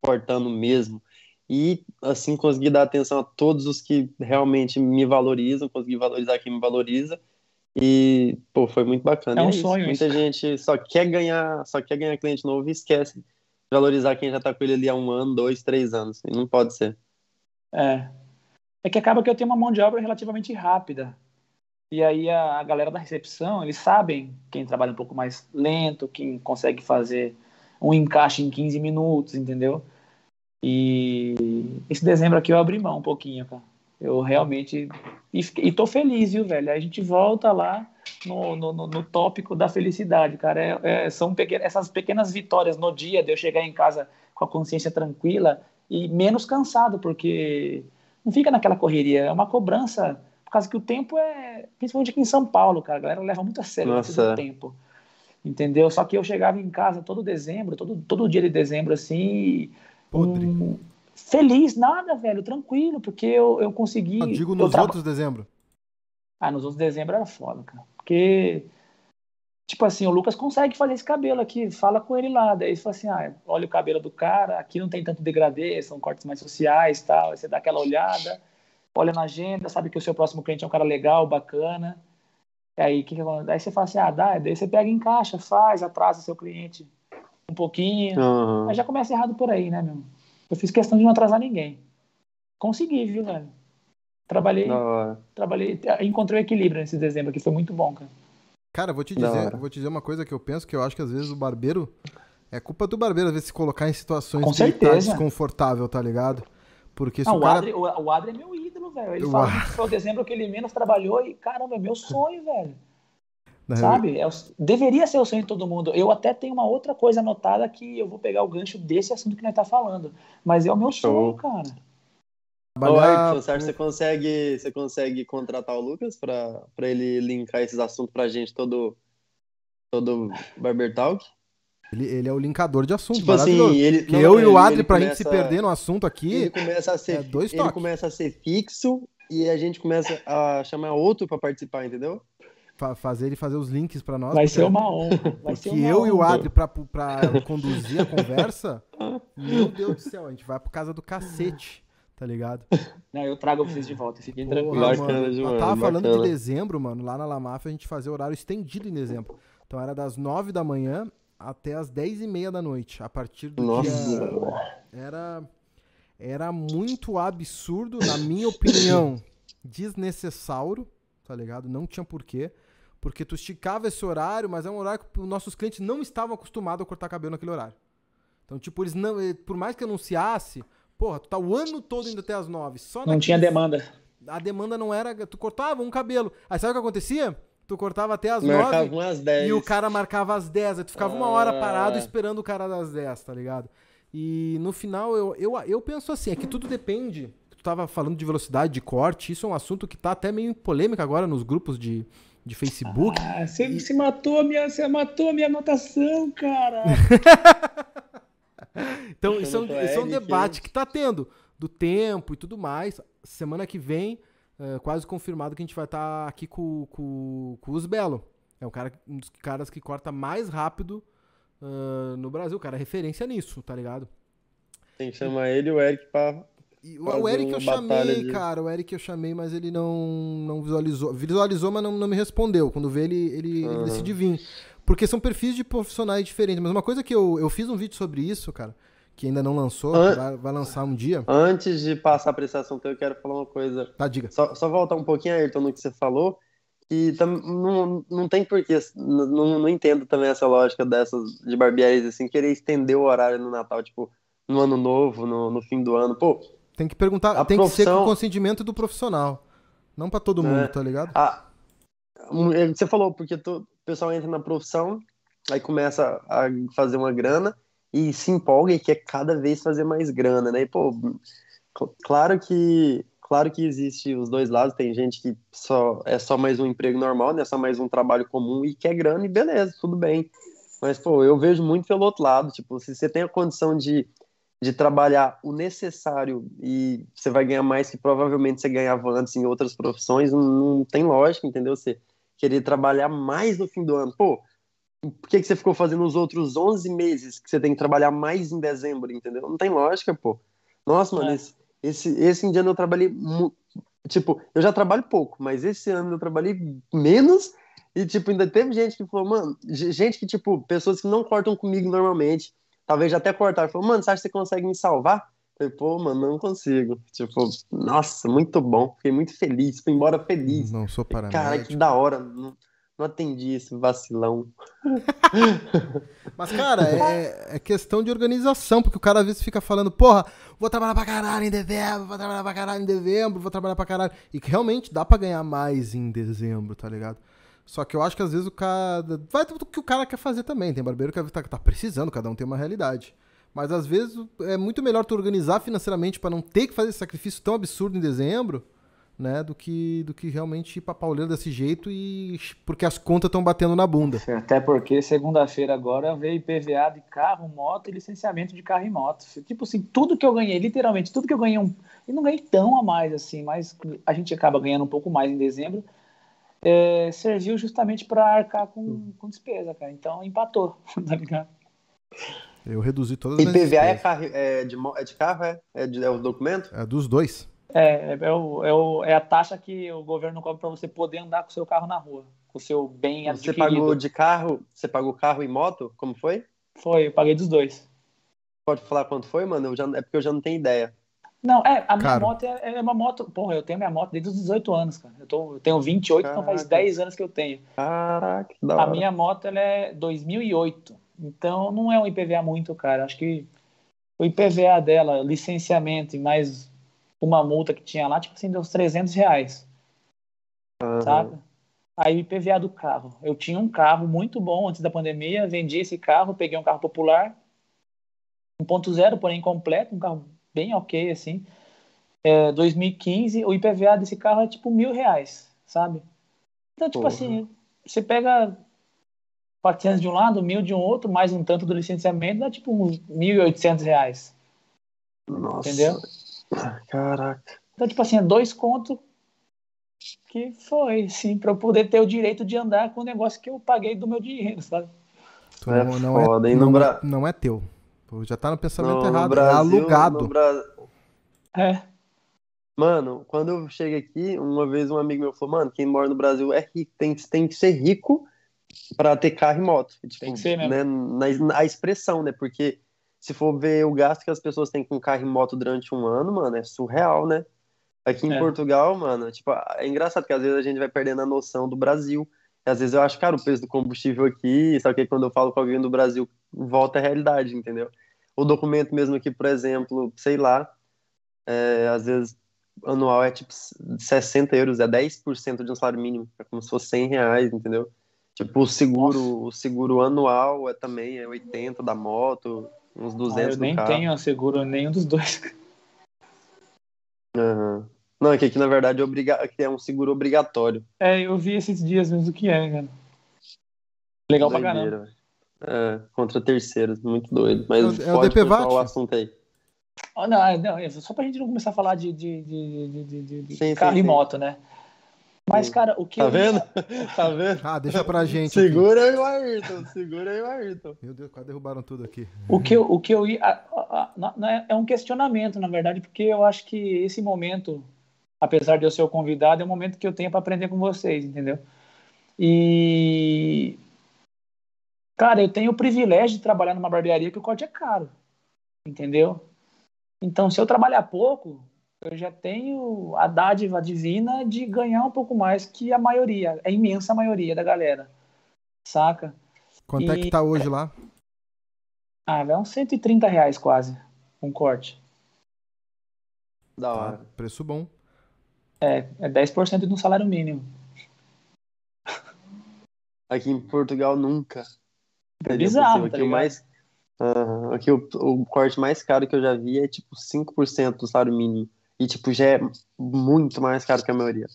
C: portando mesmo. E, assim, consegui dar atenção a todos os que realmente me valorizam, consegui valorizar quem me valoriza e, pô, foi muito bacana.
B: É um
C: é
B: sonho
C: Muita
B: isso.
C: gente só quer ganhar, só quer ganhar cliente novo e esquece de valorizar quem já tá com ele ali há um ano, dois, três anos. E não pode ser.
B: É. É que acaba que eu tenho uma mão de obra relativamente rápida. E aí a, a galera da recepção, eles sabem quem trabalha um pouco mais lento, quem consegue fazer um encaixe em 15 minutos, entendeu? E esse dezembro aqui eu abri mão um pouquinho, cara. Eu realmente. E, e tô feliz, viu, velho? Aí a gente volta lá no, no, no- tópico da felicidade, cara. É, é- são essas pequenas vitórias no dia de eu chegar em casa com a consciência tranquila e menos cansado, porque não fica naquela correria. É uma cobrança, por causa que o tempo é. Principalmente aqui em São Paulo, cara. A galera leva muito a sério
C: Nossa.
B: esse do tempo. Entendeu? Só que eu chegava em casa todo dezembro, todo, todo dia de dezembro, assim,
A: Podre.
B: Hum, feliz, nada, velho, tranquilo, porque eu, eu consegui.
A: Eu digo
B: eu
A: nos
B: traba-
A: outros de dezembro.
B: Ah, nos outros de dezembro era foda, cara. Porque, tipo assim, o Lucas consegue fazer esse cabelo aqui, fala com ele lá. Daí ele fala assim: ah, olha o cabelo do cara, aqui não tem tanto degradê, são cortes mais sociais tal. Aí você dá aquela olhada, olha na agenda, sabe que o seu próximo cliente é um cara legal, bacana. E aí, que que acontece? Aí você fala assim: ah, dá, daí você pega em caixa, faz, atrasa seu cliente um pouquinho.
C: Aham.
B: Mas já começa errado por aí, né, meu? Eu fiz questão de não atrasar ninguém. Consegui, viu, velho? Trabalhei, trabalhei, encontrei o equilíbrio nesse dezembro aqui, foi muito bom, cara.
A: Cara, vou te dizer, vou te dizer uma coisa que eu penso que eu acho que às vezes o barbeiro é culpa do barbeiro às vezes se colocar em situações
B: Com
A: tá
B: certeza.
A: desconfortável, tá ligado? Porque se
B: Não,
A: o
B: o,
A: cara
B: Adri, o, o Adri é meu ídolo, velho. Ele
A: O
B: fala
A: Adri-
B: que foi o dezembro que ele menos trabalhou e, caramba, é meu sonho, velho.
A: Na
B: Sabe? É deveria ser o sonho de todo mundo. Eu até tenho uma outra coisa anotada que eu vou pegar o gancho desse assunto que nós tá falando. Mas é o meu
C: Show.
B: sonho, cara.
C: Ô,
A: trabalhar
C: Ayrton, você que consegue, você consegue contratar o Lucas pra, pra ele linkar esses assuntos pra gente todo, todo Barber Talk?
A: ele, ele é o linkador de assunto,
C: Tipo assim, ele.
A: Que
C: não,
A: eu e o
C: ele-
A: Adri,
C: ele
A: pra
C: começa-
A: gente se perder no assunto aqui,
C: Ele começa a ser,
A: é dois
C: ele
A: toques.
C: começa a ser fixo e a gente começa a chamar outro pra participar, entendeu?
A: fa- fazer ele fazer os links pra nós.
B: Vai ser uma honra. Vai ser
A: Porque
B: uma
A: eu e o. Adri, pra, pra conduzir a conversa, meu Deus do céu, a gente vai por casa do cacete, tá ligado?
B: Não, eu trago vocês de volta, fiquem tranquilos.
A: Tava falando
C: bacana.
A: de dezembro, mano, lá na Lamaf a gente fazia horário estendido em dezembro. Então era das nove da manhã até as dez e meia da noite. A partir do
C: Nossa.
A: dia. Era, era muito absurdo, na minha opinião, desnecessário, tá ligado? Não tinha porquê. Porque tu esticava esse horário, mas é um horário que os nossos clientes não estavam acostumados a cortar cabelo naquele horário. Então, tipo, eles não. eh, Por mais que anunciasse, porra, tu tá o ano todo indo até as nove. Só
B: Não tinha demanda.
A: a demanda não era. Tu cortava um cabelo. Aí sabe o que acontecia? Tu cortava até as
C: Marcava
A: nove
C: umas 10.
A: e o cara marcava as 10. Aí tu ficava uma hora
C: Ah.
A: parado esperando o cara das 10, tá ligado? E no final eu, eu, eu penso assim, é que tudo depende. Tu tava falando de velocidade de corte, isso é um assunto que tá até meio em polêmica agora nos grupos de, de Facebook.
B: Ah, você, você matou a minha, você matou a minha anotação, cara.
A: Então, isso é, um, isso é um debate que tá tendo do tempo e tudo mais. Semana que vem, é, quase confirmado que a gente vai estar aqui com, com, com o Usbelo. É um, cara, um dos caras que corta mais rápido ah, no Brasil. O cara é referência nisso, tá ligado?
C: Tem que chamar ele e o Eric pra.
A: E o, Eric eu chamei,
C: de-
A: cara. O Eric eu chamei, mas ele não, não visualizou. Visualizou, mas não, não me respondeu. Quando vê, ele, ele, ele
C: Aham.
A: decide vir. Porque são perfis de profissionais diferentes. Mas uma coisa que eu, eu fiz um vídeo sobre isso, cara, que ainda não lançou,
C: An-
A: vai, vai lançar um dia.
C: Antes de passar pra esse assunto, eu quero falar uma coisa.
A: Tá, diga.
C: Só, só voltar um pouquinho, Ayrton, no que você falou, que tam, não, não tem porquê, não, não entendo também essa lógica dessas de barbearias, assim, querer estender o horário no Natal, tipo, no ano novo, no, no fim do ano. Pô,
A: tem que perguntar, tem profissão... que ser com o consentimento do profissional. Não para todo mundo, é. tá ligado?
C: Ah, você falou, porque tu, pessoal entra na profissão, aí começa a fazer uma grana e se empolga e quer cada vez fazer mais grana, né? E, pô, claro que claro que existe os dois lados, tem gente que só é só mais um emprego normal, né? Só mais um trabalho comum e quer grana e beleza, tudo bem. Mas, pô, eu vejo muito pelo outro lado, tipo, se você tem a condição de de trabalhar o necessário e você vai ganhar mais que provavelmente você ganhava antes em outras profissões, não, não tem lógica, entendeu? Você querer trabalhar mais no fim do ano. Pô, por que, que você ficou fazendo os outros 11 meses que você tem que trabalhar mais em dezembro, entendeu? Não tem lógica, pô. Nossa, mano, é. esse, esse, esse ano eu trabalhei. Tipo, eu já trabalho pouco, mas esse ano eu trabalhei menos. E, tipo, ainda teve gente que falou, mano, gente que, tipo, pessoas que não cortam comigo normalmente talvez até cortar. Falou, mano, você acha que você consegue me salvar? Falei, pô, mano, não consigo. Tipo, nossa, muito bom. Fiquei muito feliz. Fui embora feliz.
A: Não sou paramédico. Cara,
C: que da hora. Não, não atendi esse vacilão.
A: Mas, cara, é, é, questão de organização, porque o cara às vezes fica falando, porra, vou trabalhar pra caralho em dezembro, vou trabalhar pra caralho em dezembro, vou trabalhar pra caralho. E que realmente dá pra ganhar mais em dezembro, tá ligado? Só que eu acho que às vezes o cara. Vai tudo que o cara quer fazer também. Tem barbeiro que tá, tá precisando, cada um tem uma realidade. Mas às vezes é muito melhor tu organizar financeiramente para não ter que fazer esse sacrifício tão absurdo em dezembro, né? Do que, do que realmente ir pra pauleira desse jeito e. Porque as contas estão batendo na bunda.
B: Até porque segunda-feira agora veio IPVA de carro, moto e licenciamento de carro e moto. Tipo assim, tudo que eu ganhei, literalmente, tudo que eu ganhei um. E não ganhei tão a mais assim, mas a gente acaba ganhando um pouco mais em dezembro é, serviu justamente para arcar com, com despesa, cara. Então empatou, tá ligado?
A: Eu reduzi todas as
C: IPVA é, carro, é, de, é de carro, é? É, de, é o documento?
A: É dos dois.
B: É, é, o, é, o, é a taxa que o governo cobra para você poder andar com o seu carro na rua, com o seu bem
C: adquirido. Você pagou de carro, você pagou carro e moto? Como foi?
B: Foi, eu paguei dos dois.
C: Pode falar quanto foi, mano? Eu já, é porque eu já não tenho ideia.
B: Não, é, a minha moto é, é, uma moto. Porra, eu tenho minha moto desde os 18 anos, cara. Eu, tô, eu tenho 28, Caraca. então faz 10 anos que eu tenho.
C: Caraca, que
B: da hora. A minha moto ela é 2008. Então não é um IPVA muito, cara. Acho que o IPVA dela, licenciamento e mais uma multa que tinha lá, tipo assim, deu uns 300 reais. Uhum. Sabe? Aí o IPVA do carro. Eu tinha um carro muito bom antes da pandemia, vendi esse carro, peguei um carro popular, 1.0, porém completo, um carro bem ok, assim. É, 2015, o IPVA desse carro é tipo mil reais, sabe? Então, tipo Porra. assim, você pega 400 de um lado, mil de um outro, mais um tanto do licenciamento, dá tipo uns 1.800 reais.
C: Nossa.
B: Entendeu?
C: Caraca.
B: Então, tipo assim, é dois contos que foi, sim, para eu poder ter o direito de andar com o negócio que eu paguei do meu dinheiro, sabe?
A: Então, é não, foda, é, não, é, não é teu. Já tá no pensamento no, errado. No Brasil, é alugado. Bra...
B: É.
C: Mano, quando eu cheguei aqui, uma vez um amigo meu falou, mano, quem mora no Brasil é rico, tem, tem que ser rico para ter carro e moto. Tipo,
B: tem que ser mesmo.
C: Né, na, na expressão, né? Porque se for ver o gasto que as pessoas têm com carro e moto durante um ano, mano, é surreal, né? Aqui em é. Portugal, mano, tipo, é engraçado que às vezes a gente vai perdendo a noção do Brasil. E às vezes eu acho, cara, o preço do combustível aqui, só que quando eu falo com alguém do Brasil, volta à realidade, entendeu? O documento mesmo aqui, por exemplo, sei lá, é, às vezes anual é tipo 60 euros, é 10% de um salário mínimo, é como se fosse 100 reais, entendeu? Tipo, o seguro, o seguro anual é também é 80 da moto, uns 200 ah, eu
B: nem
C: carro.
B: tenho seguro nenhum dos dois.
C: Uhum. Não, é que aqui na verdade é, obriga... é um seguro obrigatório.
B: É, eu vi esses dias mesmo o que é, cara. Legal Doideira, pra caramba.
C: É, contra terceiros, muito doido. Mas
A: é, pode é o
C: o assunto aí.
B: Oh, não, é, não, é só pra gente não começar a falar de, de, de, de, de sim, carro sim, e sim. moto, né? Mas, cara, o que.
C: Tá vendo? tá vendo?
A: Ah, deixa pra gente.
C: Segura aqui. aí o Ayrton, segura aí o Ayrton.
A: Meu Deus, quase derrubaram tudo aqui.
B: O que eu, o que eu ia. É um questionamento, na verdade, porque eu acho que esse momento, apesar de eu ser o convidado, é um momento que eu tenho para aprender com vocês, entendeu? E Cara, eu tenho o privilégio de trabalhar numa barbearia que o corte é caro. Entendeu? Então, se eu trabalhar pouco, eu já tenho a dádiva divina de ganhar um pouco mais que a maioria, a imensa maioria da galera. Saca?
A: Quanto e... é que tá hoje lá?
B: Ah, vai uns 130 reais quase, um corte.
A: Da tá, hora. Tá, preço bom.
B: É, é 10% do salário mínimo.
C: Aqui em Portugal nunca.
B: É bizarro, tá
C: aqui, o mais, uh, aqui o, o, corte mais caro que eu já vi é tipo 5% do salário mínimo. E tipo, já é muito mais caro que a maioria.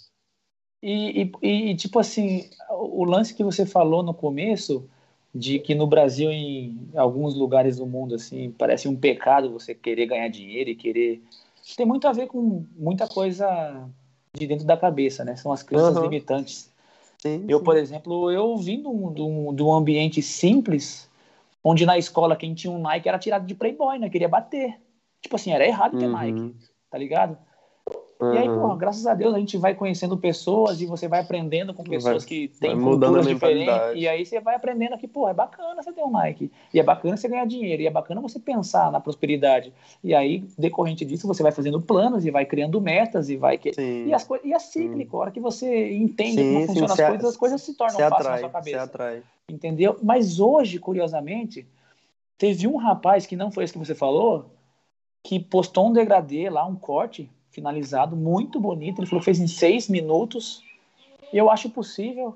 B: E, e, e, tipo assim, o lance que você falou no começo, de que no Brasil, em alguns lugares do mundo, assim, parece um pecado você querer ganhar dinheiro e querer. Tem muito a ver com muita coisa de dentro da cabeça, né? São as crenças uhum. limitantes. Sim, eu, sim. por exemplo, eu vim de um, de, um, de um ambiente simples, onde na escola quem tinha um Nike era tirado de playboy, né? Queria bater. Tipo assim, era errado ter uhum. Nike, tá ligado? Uhum. E aí, porra, graças a Deus a gente vai conhecendo pessoas e você vai aprendendo com pessoas vai, que têm culturas diferentes. E aí você vai aprendendo que, pô, é bacana você ter um Nike. E é bacana você ganhar dinheiro. E é bacana você pensar na prosperidade. E aí, decorrente disso, você vai fazendo planos e vai criando metas e vai. Que... E, as co... e é cíclico. A hora que você entende sim, como funcionam as coisas, as coisas se tornam fáceis na sua cabeça.
C: atrai.
B: Entendeu? Mas hoje, curiosamente, teve um rapaz que não foi esse que você falou, que postou um degradê lá, um corte finalizado, muito bonito. Ele falou que fez em seis minutos. Eu acho possível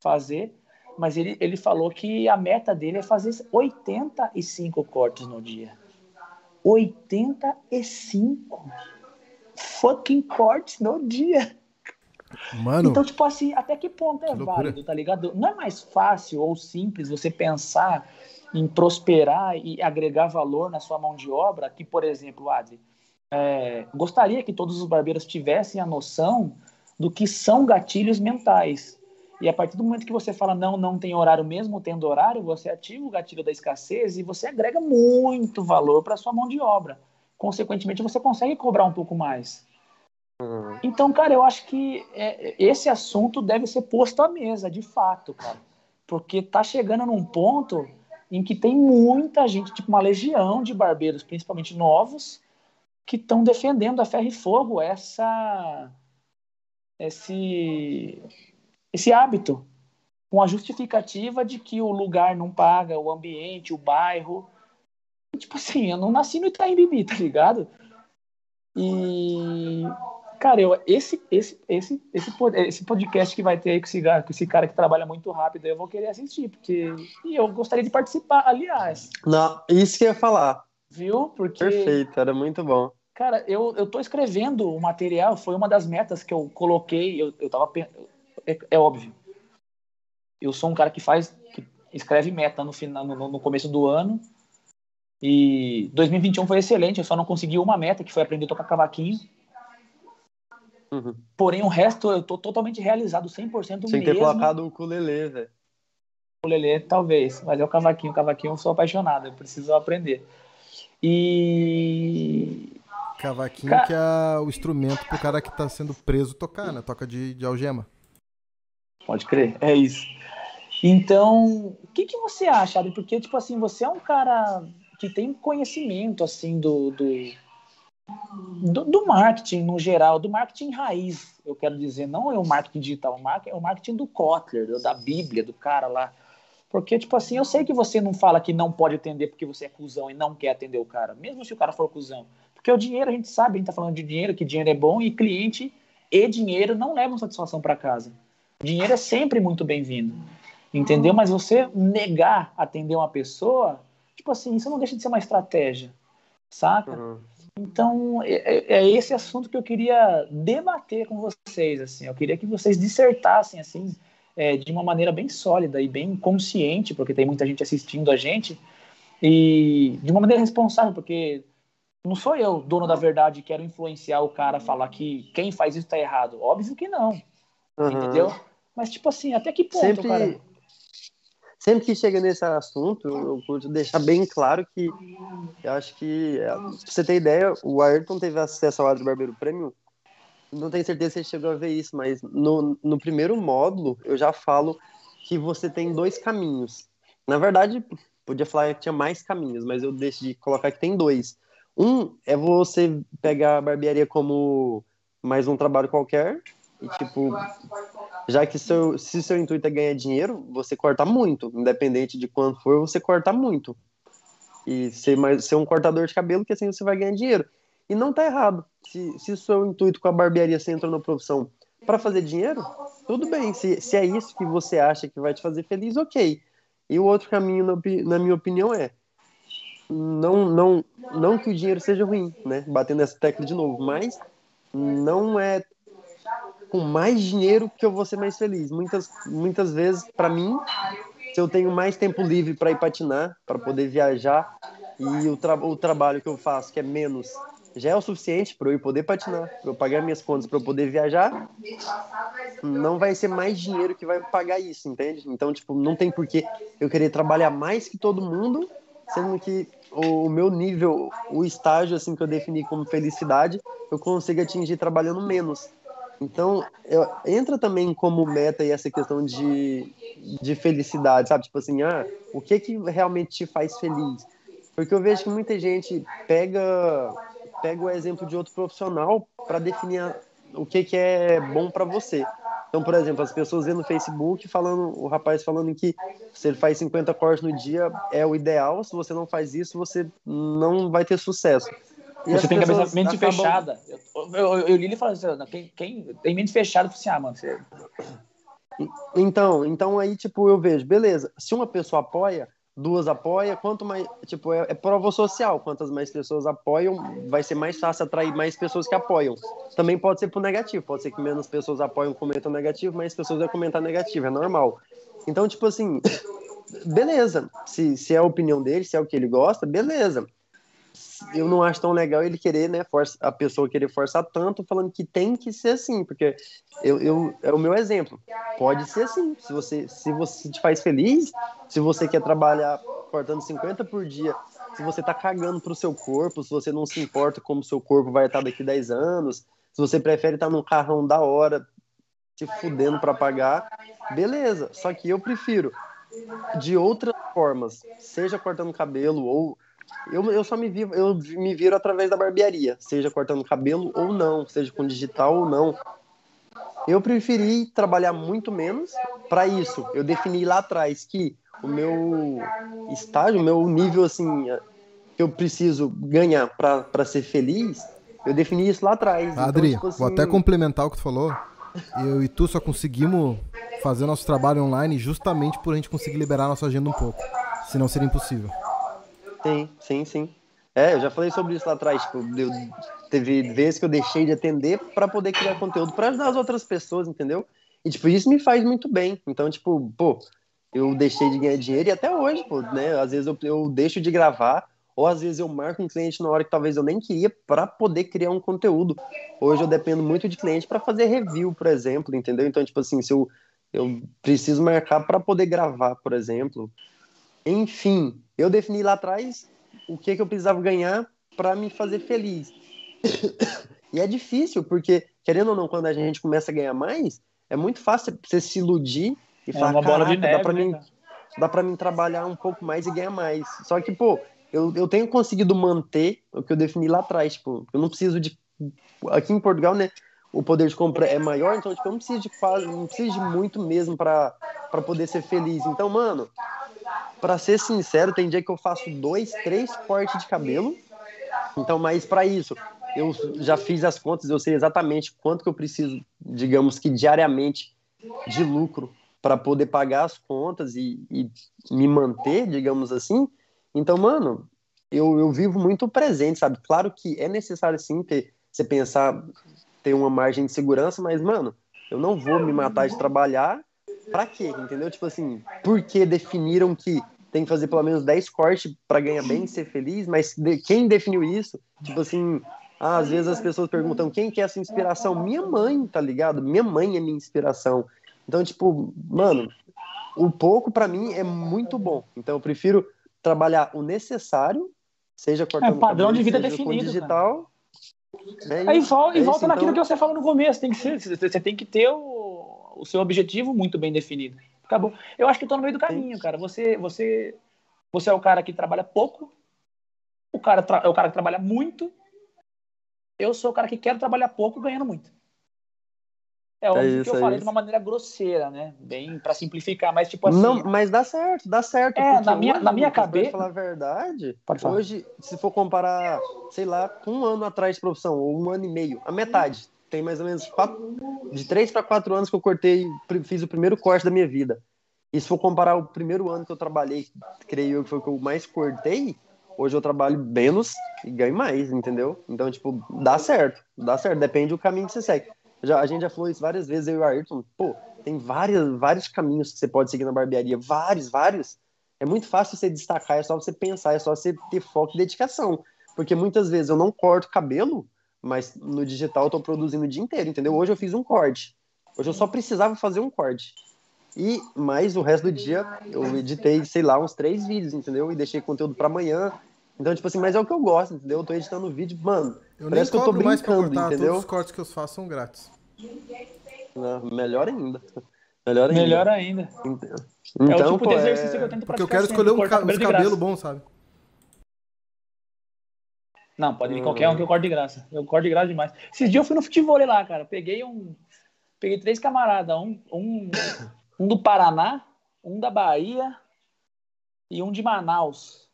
B: fazer, mas ele, ele falou que a meta dele é fazer 85 cortes no dia. 85 fucking cortes no dia.
A: Mano.
B: Então, tipo assim, até que ponto é que válido, tá ligado? Não é mais fácil ou simples você pensar em prosperar e agregar valor na sua mão de obra que, por exemplo, Adri, é, gostaria que todos os barbeiros tivessem a noção do que são gatilhos mentais. E a partir do momento que você fala não, não tem horário mesmo tendo horário, você ativa o gatilho da escassez e você agrega muito valor para sua mão de obra. Consequentemente, você consegue cobrar um pouco mais. Uhum. Então, cara, eu acho que é, esse assunto deve ser posto à mesa, de fato, cara. Porque tá chegando num ponto em que tem muita gente, tipo uma legião de barbeiros, principalmente novos, que estão defendendo a ferro e fogo essa esse esse hábito com a justificativa de que o lugar não paga, o ambiente, o bairro. Tipo assim, eu não nasci no Itaim Bibi, tá ligado? E cara, eu, esse, esse, esse, esse, esse podcast que vai ter aí com esse, com esse cara que trabalha muito rápido, eu vou querer assistir, porque e eu gostaria de participar, aliás.
C: Não, isso que eu ia falar.
B: Viu? Porque
C: Perfeito, era muito bom.
B: Cara, eu, eu tô escrevendo o material, foi uma das metas que eu coloquei, eu, eu tava é, é óbvio. Eu sou um cara que faz, que escreve meta no, final, no, no começo do ano, e 2021 foi excelente, eu só não consegui uma meta, que foi aprender a tocar cavaquinho. Uhum. Porém, o resto eu tô totalmente realizado, 100%
C: Tinha que ter colocado o ukulele, velho.
B: O ukulele, talvez, mas é o cavaquinho. O cavaquinho eu sou apaixonado, eu preciso aprender. E
A: Cavaquinho Ca... que é o instrumento pro cara que tá sendo preso tocar, né? Toca de, de algema.
B: Pode crer, é isso. Então, o que, que você acha, Adri? Porque, tipo assim, você é um cara que tem conhecimento, assim, do, do, do, do, marketing no geral, do marketing raiz, eu quero dizer. Não é o marketing digital, é o marketing do Kotler, da Bíblia, do cara lá. Porque, tipo assim, eu sei que você não fala que não pode atender porque você é cuzão e não quer atender o cara, mesmo se o cara for cuzão. Porque o dinheiro, a gente sabe, a gente está falando de dinheiro, que dinheiro é bom e cliente e dinheiro não levam satisfação para casa. Dinheiro é sempre muito bem-vindo, entendeu? Mas você negar atender uma pessoa, tipo assim, isso não deixa de ser uma estratégia, saca? Uhum. Então, é, é, é, esse assunto que eu queria debater com vocês, assim. Eu queria que vocês dissertassem, assim, é, de uma maneira bem sólida e bem consciente, porque tem muita gente assistindo a gente, e de uma maneira responsável, porque não sou eu, dono da verdade, quero influenciar o cara a falar que quem faz isso tá errado. Óbvio que não. Uhum. Entendeu? Mas, tipo assim, até que ponto, sempre, cara?
C: Sempre que chega nesse assunto, eu curto deixar bem claro que eu acho que, é, pra você ter ideia, o Ayrton teve acesso ao Adro Barbeiro Premium. Não tenho certeza se ele chegou a ver isso, mas no, no primeiro módulo eu já falo que você tem dois caminhos. Na verdade, podia falar que tinha mais caminhos, mas eu decidi colocar que tem dois Um é você pegar a barbearia como mais um trabalho qualquer e, tipo, já que seu, se seu intuito é ganhar dinheiro, você corta muito, independente de quanto for, você corta muito. E ser, mais, ser um cortador de cabelo, que assim você vai ganhar dinheiro. E não tá errado. Se, se seu intuito com a barbearia você entrou na profissão para fazer dinheiro, tudo bem. Se, se é isso que você acha que vai te fazer feliz, ok. E o outro caminho, na, na minha opinião, é não, não, não que o dinheiro seja ruim, né? Batendo essa tecla de novo, mas não é com mais dinheiro que eu vou ser mais feliz. Muitas, muitas vezes, para mim, se eu tenho mais tempo livre para ir patinar, para poder viajar, e o, tra o trabalho que eu faço, que é menos, já é o suficiente para eu poder patinar, para eu pagar minhas contas, para eu poder viajar, não vai ser mais dinheiro que vai pagar isso, entende? Então, tipo, não tem porquê eu querer trabalhar mais que todo mundo, sendo que o meu nível, o estágio assim que eu defini como felicidade, eu consigo atingir trabalhando menos. Então, eu, entra também como meta aí essa questão de, de felicidade, sabe? Tipo assim, ah, o que que realmente te faz feliz? Porque eu vejo que muita gente pega pega o exemplo de outro profissional para definir o que que é bom para você. Então, por exemplo, as pessoas vendo no Facebook falando, o rapaz falando que se ele faz 50 cortes no dia é o ideal, se você não faz isso, você não vai ter sucesso.
B: E você tem cabeça, mente acabam... fechada. Eu, eu, eu, li ele falando assim, quem, quem tem mente fechada, assim, ah, mano, você...
C: Então, então aí, tipo, eu vejo, beleza, se uma pessoa apoia, duas apoia, quanto mais, tipo, é, é prova social, quantas mais pessoas apoiam, vai ser mais fácil atrair mais pessoas que apoiam. Também pode ser pro negativo, pode ser que menos pessoas apoiam, comentam negativo, mais pessoas vão comentar negativo, é normal. Então, tipo assim, beleza, se, se é a opinião dele, se é o que ele gosta, beleza eu não acho tão legal ele querer, né, força, a pessoa querer forçar tanto, falando que tem que ser assim, porque eu, eu é o meu exemplo. Pode ser assim. Se você, se você te faz feliz, se você quer trabalhar cortando 50 por dia, se você tá cagando pro seu corpo, se você não se importa como seu corpo vai estar daqui 10 anos, se você prefere estar num carrão da hora, se fudendo para pagar, beleza. Só que eu prefiro de outras formas, seja cortando cabelo ou eu, eu só me vivo, eu me viro através da barbearia, seja cortando cabelo ou não, seja com digital ou não. Eu preferi trabalhar muito menos para isso. Eu defini lá atrás que o meu estágio, o meu nível assim que eu preciso ganhar para ser feliz, eu defini isso lá atrás.
A: Então, Adri, então, tipo assim... vou até complementar o que tu falou. Eu e tu só conseguimos fazer nosso trabalho online justamente por a gente conseguir liberar nossa agenda um pouco. Senão seria impossível.
C: Sim, sim, sim. É, eu já falei sobre isso lá atrás. Tipo, eu, teve vezes que eu deixei de atender para poder criar conteúdo para ajudar as outras pessoas, entendeu? E, tipo, isso me faz muito bem. Então, tipo, pô, eu deixei de ganhar dinheiro e até hoje, pô, né? Às vezes eu, eu deixo de gravar, ou às vezes eu marco um cliente na hora que talvez eu nem queria para poder criar um conteúdo. Hoje eu dependo muito de cliente para fazer review, por exemplo, entendeu? Então, tipo assim, se eu, eu preciso marcar para poder gravar, por exemplo. Enfim, eu defini lá atrás o que, que eu precisava ganhar para me fazer feliz. e é difícil, porque, querendo ou não, quando a gente começa a ganhar mais, é muito fácil você se iludir e é falar, uma bola de neve, dá para né, mim, dá para mim trabalhar um pouco mais e ganhar mais. Só que, pô, eu, eu tenho conseguido manter o que eu defini lá atrás, tipo, eu não preciso de aqui em Portugal, né, o poder de compra é maior, então tipo, eu não preciso de quase, não preciso de muito mesmo para poder ser feliz. Então, mano, para ser sincero, tem dia que eu faço dois, três cortes de cabelo. Então, mas para isso, eu já fiz as contas, eu sei exatamente quanto que eu preciso, digamos que diariamente, de lucro para poder pagar as contas e, e, me manter, digamos assim. Então, mano, eu, eu vivo muito presente, sabe? Claro que é necessário sim ter, você pensar, ter uma margem de segurança, mas, mano, eu não vou me matar de trabalhar pra quê? Entendeu? Tipo assim, por que definiram que tem que fazer pelo menos 10 cortes para ganhar bem e ser feliz? Mas de, quem definiu isso? Tipo assim, ah, às vezes as pessoas perguntam quem que é essa inspiração? Minha mãe, tá ligado? Minha mãe é minha inspiração. Então, tipo, mano, o pouco para mim é muito bom. Então eu prefiro trabalhar o necessário, seja cortando
B: é, padrão cabelo, de vida definido,
C: digital.
B: É Aí volta, é e volta naquilo então... que você falou no começo, tem que ser, você tem que ter o o seu objetivo muito bem definido. Acabou. Eu acho que estou no meio do caminho, cara. Você, você, você é o cara que trabalha pouco. cara é o cara que trabalha muito. Eu sou o cara que quer trabalhar pouco ganhando muito. É óbvio é isso, que eu é falei isso. de uma maneira grosseira, né? Bem para simplificar, mas tipo assim.
C: Não, mas dá certo, dá certo.
B: É, na minha, hoje, na minha cabeça.
C: falar a verdade, falar. hoje, se for comparar, sei lá, com um ano atrás de profissão, ou um ano e meio, a metade. Tem mais ou menos quatro, de três para quatro anos que eu cortei, fiz o primeiro corte da minha vida. E se for comparar o primeiro ano que eu trabalhei, creio eu que foi o que eu mais cortei, hoje eu trabalho menos e ganho mais, entendeu? Então, tipo, dá certo, dá certo, depende do caminho que você segue. Já, a gente já falou isso várias vezes, eu e o Ayrton. Pô, tem várias, vários caminhos que você pode seguir na barbearia. Vários, vários. É muito fácil você destacar, é só você pensar, é só você ter foco e dedicação. Porque muitas vezes eu não corto cabelo, mas no digital eu tô produzindo o dia inteiro, entendeu? Hoje eu fiz um corte. Hoje eu só precisava fazer um corte. E mais o resto do dia eu editei, sei lá, uns três vídeos, entendeu? E deixei conteúdo para amanhã. Então, tipo assim, mas é o que eu gosto, entendeu? Eu tô editando o vídeo, mano.
A: Eu Parece nem que eu tô brincando, mais pra cortar, entendeu? Todos os cortes que eu faço são grátis.
C: Não, melhor ainda. Melhor ainda.
B: Melhor ainda.
C: Então,
B: é o tipo pô, de exercício é... que eu tento
A: Porque eu quero escolher um ca cabelo, cabelo bom, sabe?
B: Não, pode vir hum. qualquer um que eu corte de graça. Eu corto de graça demais. Esses dias eu fui no futebol lá, cara. Peguei um. Peguei três camaradas. Um, um, um do Paraná, um da Bahia e um de Manaus.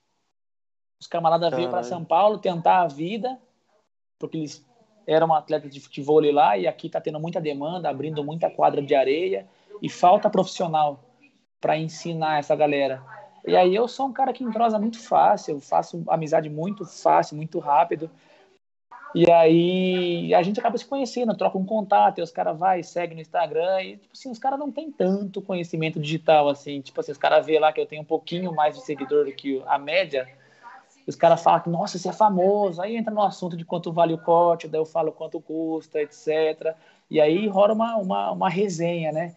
B: Os camaradas veio para São Paulo tentar a vida, porque eles eram atletas de futebol lá e aqui está tendo muita demanda, abrindo muita quadra de areia e falta profissional para ensinar essa galera. E aí eu sou um cara que entrosa muito fácil, eu faço amizade muito fácil, muito rápido. E aí a gente acaba se conhecendo, troca um contato, e os caras vai, segue no Instagram, e tipo assim, os caras não têm tanto conhecimento digital assim, tipo assim, os caras vê lá que eu tenho um pouquinho mais de seguidor do que a média, os caras falam que, nossa, você é famoso. Aí entra no assunto de quanto vale o corte, daí eu falo quanto custa, etc. E aí rola uma, uma, uma resenha, né?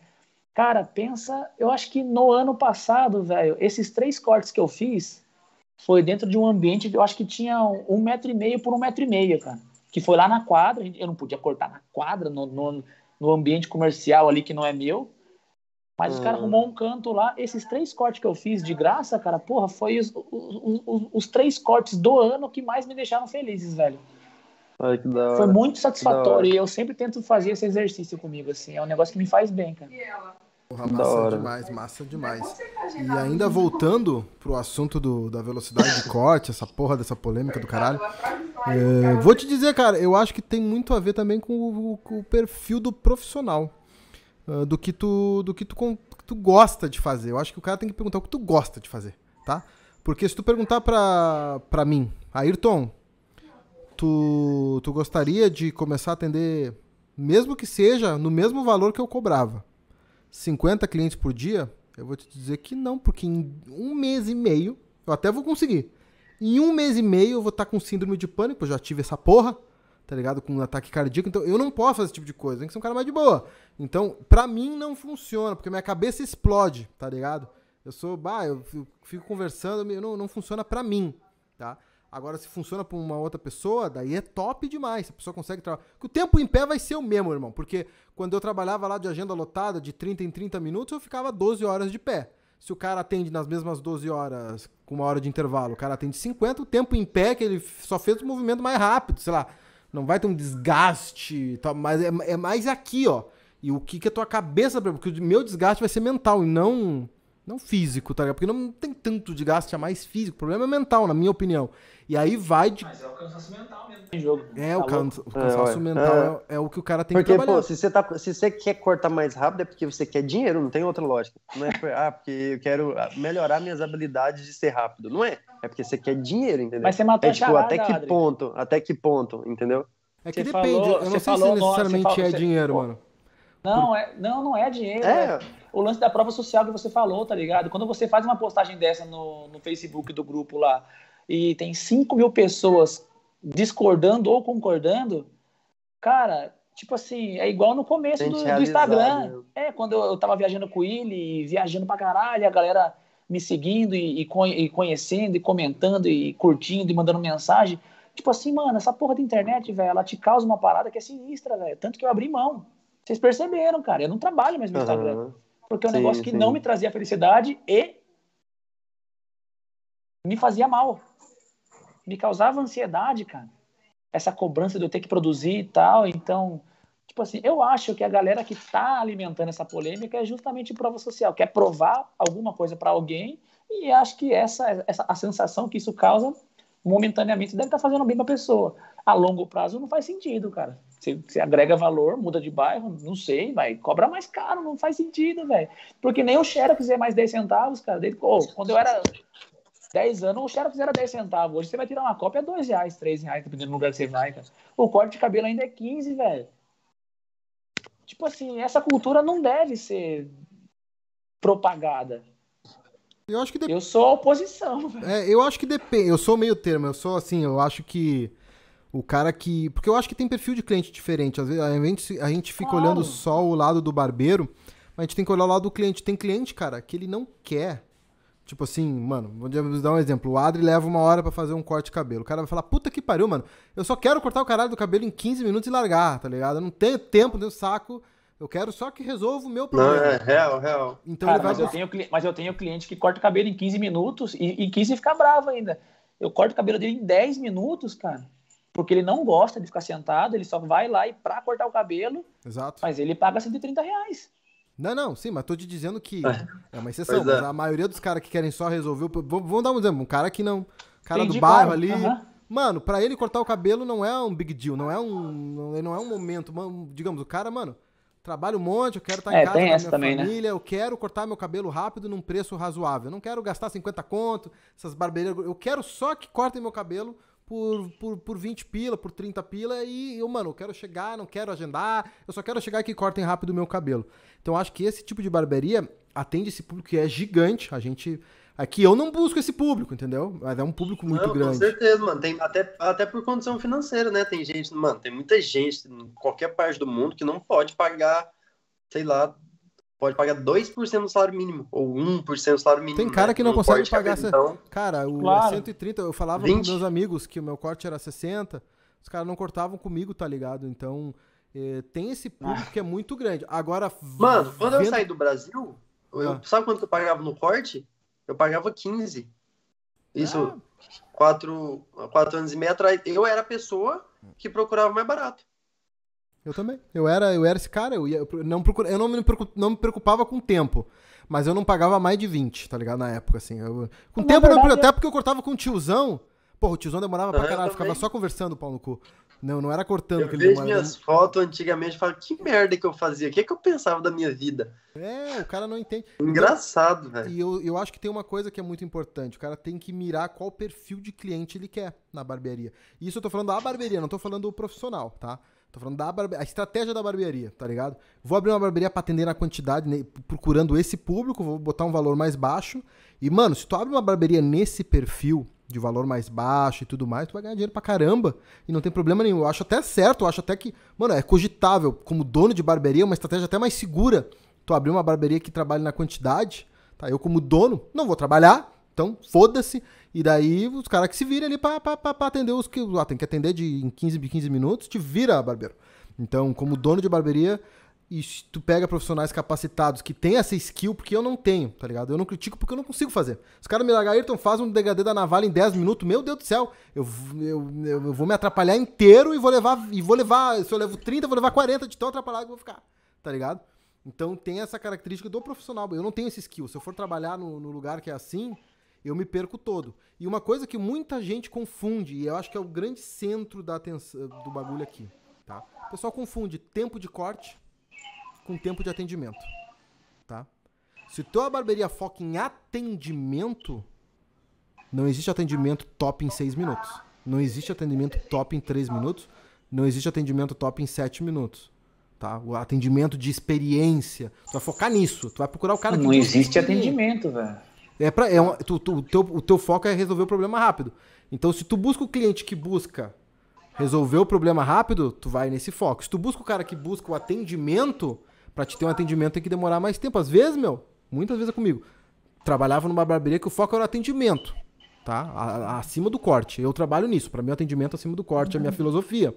B: Cara, pensa, eu acho que no ano passado, velho, esses três cortes que eu fiz foi dentro de um ambiente, eu acho que tinha um metro e meio por um metro e meio, cara. Que foi lá na quadra, eu não podia cortar na quadra, no, no, no ambiente comercial ali que não é meu. Mas os caras hum. arrumou um canto lá. Esses três cortes que eu fiz de graça, cara, porra, foi os, os, os, os três cortes do ano que mais me deixaram felizes, velho.
C: Ai, que da hora.
B: Foi muito satisfatório. E eu sempre tento fazer esse exercício comigo, assim. É um negócio que me faz bem, cara.
A: Porra, massa demais, massa demais. E ainda voltando pro assunto do, da velocidade de corte, essa porra dessa polêmica do caralho. É, vou te dizer, cara, eu acho que tem muito a ver também com o, com o perfil do profissional. Ah, do que tu do que tu, tu gosta de fazer. Eu acho que o cara tem que perguntar o que tu gosta de fazer, tá? Porque se tu perguntar pra, pra mim, Ayrton, tu, tu gostaria de começar a atender, mesmo que seja no mesmo valor que eu cobrava, 50 clientes por dia? Eu vou te dizer que não, porque em um mês e meio, eu até vou conseguir. Em um mês e meio eu vou estar com síndrome de pânico, eu já tive essa porra tá ligado? Com um ataque cardíaco. Então eu não posso fazer esse tipo de coisa. Tem que ser um cara mais de boa. Então, pra mim não funciona, porque minha cabeça explode, tá ligado? Eu sou, bah, eu fico conversando, não, não funciona pra mim, tá? Agora, se funciona pra uma outra pessoa, daí é top demais. A pessoa consegue trabalhar. o tempo em pé vai ser o mesmo, irmão. Porque quando eu trabalhava lá de agenda lotada, de 30 em 30 minutos, eu ficava 12 horas de pé. Se o cara atende nas mesmas 12 horas, com uma hora de intervalo, o cara atende 50, o tempo em pé, que ele só fez o movimento mais rápido, sei lá, não vai ter um desgaste, mas é, é mais aqui, ó. E o que, que a tua cabeça. Porque o meu desgaste vai ser mental e não, não físico, tá ligado? Porque não tem tanto desgaste, é mais físico. O problema é mental, na minha opinião. E aí vai de.
B: Mas é o cansaço mental mesmo em jogo.
A: É, o, cansa, o cansaço é, mental é. é. o que o cara tem
C: porque,
A: que trabalhar.
C: Pô, se você, tá, se você quer cortar mais rápido, é porque você quer dinheiro, não tem outra lógica. Não é porque, ah, porque eu quero melhorar minhas habilidades de ser rápido. Não é. É porque você quer dinheiro, entendeu?
B: Mas você matou
C: é, tipo,
B: charada,
C: até que Adri. ponto? Até que ponto, entendeu?
A: É que você depende. Falou, eu não sei se necessariamente falou, é dinheiro, mano.
B: Não, é, não, não é dinheiro. É. é. O lance da prova social que você falou, tá ligado? Quando você faz uma postagem dessa no, no Facebook do grupo lá e tem 5 mil pessoas discordando ou concordando, cara, tipo assim, é igual no começo do, do, Instagram. Né? É, quando eu, eu tava viajando com ele, viajando pra caralho, a galera me seguindo e, e, conhecendo e comentando e curtindo e mandando mensagem. Tipo assim, mano, essa porra da internet, velho, ela te causa uma parada que é sinistra, velho. Tanto que eu abri mão. Vocês perceberam, cara. Eu não trabalho mais no Instagram. Uhum. Porque é um sim, negócio que sim. não me trazia felicidade e me fazia mal. me causava ansiedade, cara. Essa cobrança de eu ter que produzir e tal. Então, tipo assim, eu acho que a galera que tá alimentando essa polêmica é justamente prova social, quer provar alguma coisa para alguém e acho que essa, essa a sensação que isso causa momentaneamente deve estar tá fazendo bem para a pessoa. A longo prazo não faz sentido, cara. Você, você, agrega valor, muda de bairro, não sei, vai, cobra mais caro, não faz sentido, velho. Porque nem o Xerox é mais 10 centavos, cara. Desde, oh, quando eu era 10 anos, o Xerox era 10 centavos. Hoje você vai tirar uma cópia, é 2 reais, 3 reais, dependendo do lugar que você vai, cara. O corte de cabelo ainda é 15, velho. Tipo assim, essa cultura não deve ser propagada.
A: Eu acho que
B: dep... Eu sou a oposição.
A: É, eu acho que depende. Eu sou meio termo. Eu sou assim, eu acho que o cara que. Porque eu acho que tem perfil de cliente diferente. Às vezes a gente, a gente fica claro. olhando só o lado do barbeiro, mas a gente tem que olhar o lado do cliente. Tem cliente, cara, que ele não quer. Tipo assim, mano, vou dar um exemplo. O Adri leva uma hora para fazer um corte de cabelo. O cara vai falar, puta que pariu, mano. Eu só quero cortar o caralho do cabelo em 15 minutos e largar, tá ligado? Eu não tenho tempo, tenho saco. Eu quero só que resolva o meu problema.
C: Não, é real, real.
B: Então Cara, mas, eu tenho, mas eu tenho cliente que corta o cabelo em 15 minutos e, e 15 fica bravo ainda. Eu corto o cabelo dele em 10 minutos, cara. Porque ele não gosta de ficar sentado, ele só vai lá e pra cortar o cabelo.
A: Exato.
B: Mas ele paga 130 reais.
A: Não, não, sim, mas tô te dizendo que é, é uma exceção. É. a maioria dos caras que querem só resolver o. Vamos dar um exemplo. Um cara que não. Cara Entendi, do bairro ali. Mano, pra ele cortar o cabelo não é um big deal, não é um. Não é um momento. Digamos, o cara, mano trabalho um monte, eu quero estar é, em casa com a minha também, né? família, né? eu quero cortar meu cabelo rápido num preço razoável. Eu não quero gastar 50 conto, essas barbeiras. Eu quero só que cortem meu cabelo por, por, por 20 pila, por 30 pila e eu, mano, eu quero chegar, não quero agendar, eu só quero chegar e que cortem rápido o meu cabelo. Então acho que esse tipo de barbearia atende esse público que é gigante. A gente Aqui eu não busco esse público, entendeu? Mas é um público muito não, grande.
C: Com certeza, mano. Tem, até, até por condição financeira, né? Tem gente, mano, tem muita gente em qualquer parte do mundo que não pode pagar, sei lá, pode pagar 2% do salário mínimo, ou 1% do salário mínimo.
A: Tem cara né? que não, não consegue pagar. Essa... Então... Cara, o claro. 130, eu falava 20. com meus amigos que o meu corte era 60, os caras não cortavam comigo, tá ligado? Então, eh, tem esse público ah. que é muito grande. Agora.
C: Mano, quando vendo... eu saí do Brasil, eu, ah. sabe quanto eu pagava no corte? Eu pagava 15. Isso, ah. quatro, quatro anos e meio atrás. Eu era a pessoa que procurava mais barato.
A: Eu também. Eu era, eu era esse cara. Eu, ia, eu não, procura, eu não, me não me preocupava com o tempo. Mas eu não pagava mais de 20, tá ligado? Na época, assim. Eu, com o tempo, verdade, não, até porque eu cortava com o tiozão. Porra, o tiozão demorava pra caralho, ficava só conversando, pau no cu. Não, não era cortando.
C: Eu que vejo minhas fotos antigamente e falo, que merda que eu fazia? O que, é que eu pensava da minha vida?
A: É, o cara não entende.
C: Engraçado, então, velho.
A: E eu, eu acho que tem uma coisa que é muito importante. O cara tem que mirar qual perfil de cliente ele quer na barbearia. Isso eu tô falando da barbearia, não tô falando do profissional, tá? Tô falando da barbe... a estratégia da barbearia, tá ligado? Vou abrir uma barbearia pra atender na quantidade, né, procurando esse público, vou botar um valor mais baixo. E, mano, se tu abre uma barbearia nesse perfil, de valor mais baixo e tudo mais, tu vai ganhar dinheiro pra caramba. E não tem problema nenhum. Eu acho até certo, eu acho até que, mano, é cogitável, como dono de barbearia, uma estratégia até mais segura. Tu abrir uma barbearia que trabalhe na quantidade, tá? Eu, como dono, não vou trabalhar, então foda-se. E daí os caras que se virem ali pra, pra, pra, pra atender os que. Ah, tem que atender de, em 15, 15 minutos, te vira barbeiro. Então, como dono de barbearia, e tu pega profissionais capacitados que têm essa skill, porque eu não tenho, tá ligado? Eu não critico porque eu não consigo fazer. Os caras me largam, Ayrton, faz um degradê da navalha em 10 minutos, meu Deus do céu, eu, eu, eu, vou me atrapalhar inteiro e vou levar, e vou levar, se eu levo 30, eu vou levar 40 de tão atrapalhado que eu vou ficar, tá ligado? Então tem essa característica do profissional. Eu não tenho esse skill. Se eu for trabalhar no, no lugar que é assim, eu me perco todo. E uma coisa que muita gente confunde, e eu acho que é o grande centro da atenção do bagulho aqui, tá? O pessoal confunde tempo de corte com tempo de atendimento, tá? Se tua barbearia foca em atendimento, não existe atendimento top em 6 minutos. Não existe atendimento top em 3 minutos. Não existe atendimento top em 7 minutos. Tá? O atendimento de experiência. Tu vai focar nisso. Tu vai procurar o cara
B: que. Não existe atendimento, velho.
A: É pra, é tu, tu, o, teu, o teu foco é resolver o problema rápido. Então, se tu busca o cliente que busca resolver o problema rápido, tu vai nesse foco. Se tu busca o cara que busca o atendimento, Pra te ter um atendimento tem que demorar mais tempo. Às vezes, meu, muitas vezes é comigo. Trabalhava numa barbearia que o foco era o atendimento, tá? A, a, acima do corte. Eu trabalho nisso. Para mim, o atendimento acima do corte é a minha filosofia.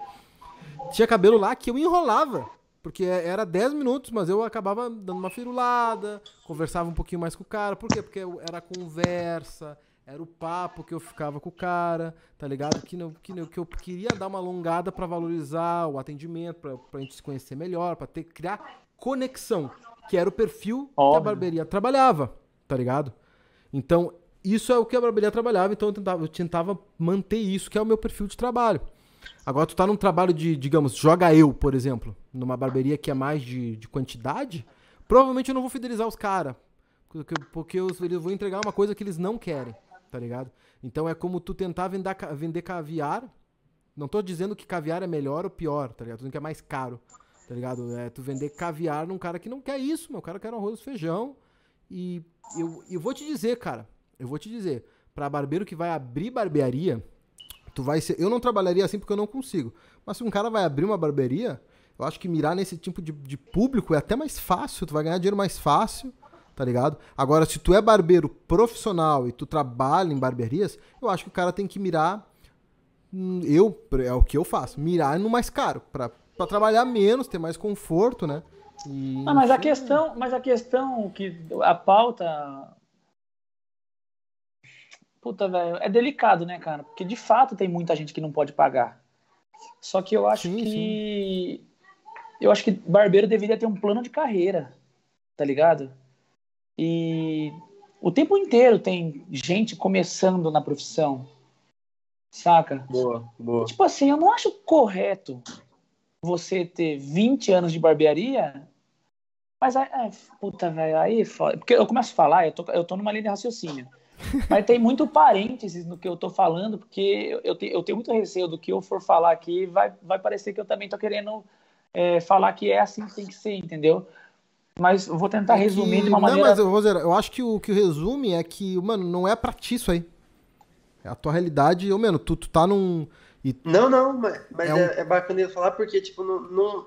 A: Tinha cabelo lá que eu enrolava. Porque é, era 10 minutos, mas eu acabava dando uma firulada, conversava um pouquinho mais com o cara. Por quê? Porque era conversa, Era o papo que eu ficava com o cara, tá ligado? Que, não, que, não, que eu queria dar uma alongada para valorizar o atendimento, pra, pra gente se conhecer melhor, pra ter, criar conexão, que era o perfil
B: Óbvio.
A: que a barbearia trabalhava, tá ligado? Então, isso é o que a barbearia trabalhava, então eu tentava, eu tentava manter isso, que é o meu perfil de trabalho. Agora, tu tá num trabalho de, digamos, joga eu, por exemplo, numa barbearia que é mais de, de quantidade, provavelmente eu não vou fidelizar os caras. Porque, porque eu, eu vou entregar uma coisa que eles não querem, tá ligado? Então é como tu tentar vender, vender caviar. Não tô dizendo que caviar é melhor ou pior, tá ligado? Tô dizendo que é mais caro, tá ligado? É tu vender caviar num cara que não quer isso, meu. Cara quer um arroz e feijão. E eu, eu vou te dizer, cara, eu vou te dizer, pra barbeiro que vai abrir barbearia, tu vai ser. Eu não trabalharia assim porque eu não consigo. Mas se um cara vai abrir uma barbearia, eu acho que mirar nesse tipo de, de público é até mais fácil, tu vai ganhar dinheiro mais fácil, tá ligado? Agora, se tu é barbeiro profissional e tu trabalha em barbearias, eu acho que o cara tem que mirar. hum, Eu, é o que eu faço, mirar no mais caro, pra, pra trabalhar menos, ter mais conforto, né? E,
B: Não, mas a questão, mas a questão que a pauta Puta, velho, é delicado, né, cara? Porque de fato tem muita gente que não pode pagar. Só que eu acho
A: Sim,
B: que eu acho que barbeiro deveria ter um plano de carreira, tá ligado? E o tempo inteiro tem gente começando na profissão, saca?
C: Boa, boa.
B: Tipo assim, eu não acho correto você ter 20 anos de barbearia, mas aí, é, puta, velho, aí é foda. Porque eu começo a falar, eu tô, eu tô numa linha de raciocínio. Mas tem muito parênteses no que eu tô falando, porque eu, eu, te- eu tenho muito receio do que eu for falar aqui, vai, vai parecer que eu também tô querendo é, falar que é assim que tem que ser, entendeu? Mas eu vou tentar
A: É que-
B: resumir de uma
A: Não,
B: maneira.
A: mas, Roseira, eu acho que o que resume é que, mano, não é pra ti isso aí. É a tua realidade. Ô, mano, tu, tu tá num. e-
C: Não, não, mas, mas
A: É
C: é,
A: um-
C: é bacana ele falar porque, tipo, não. não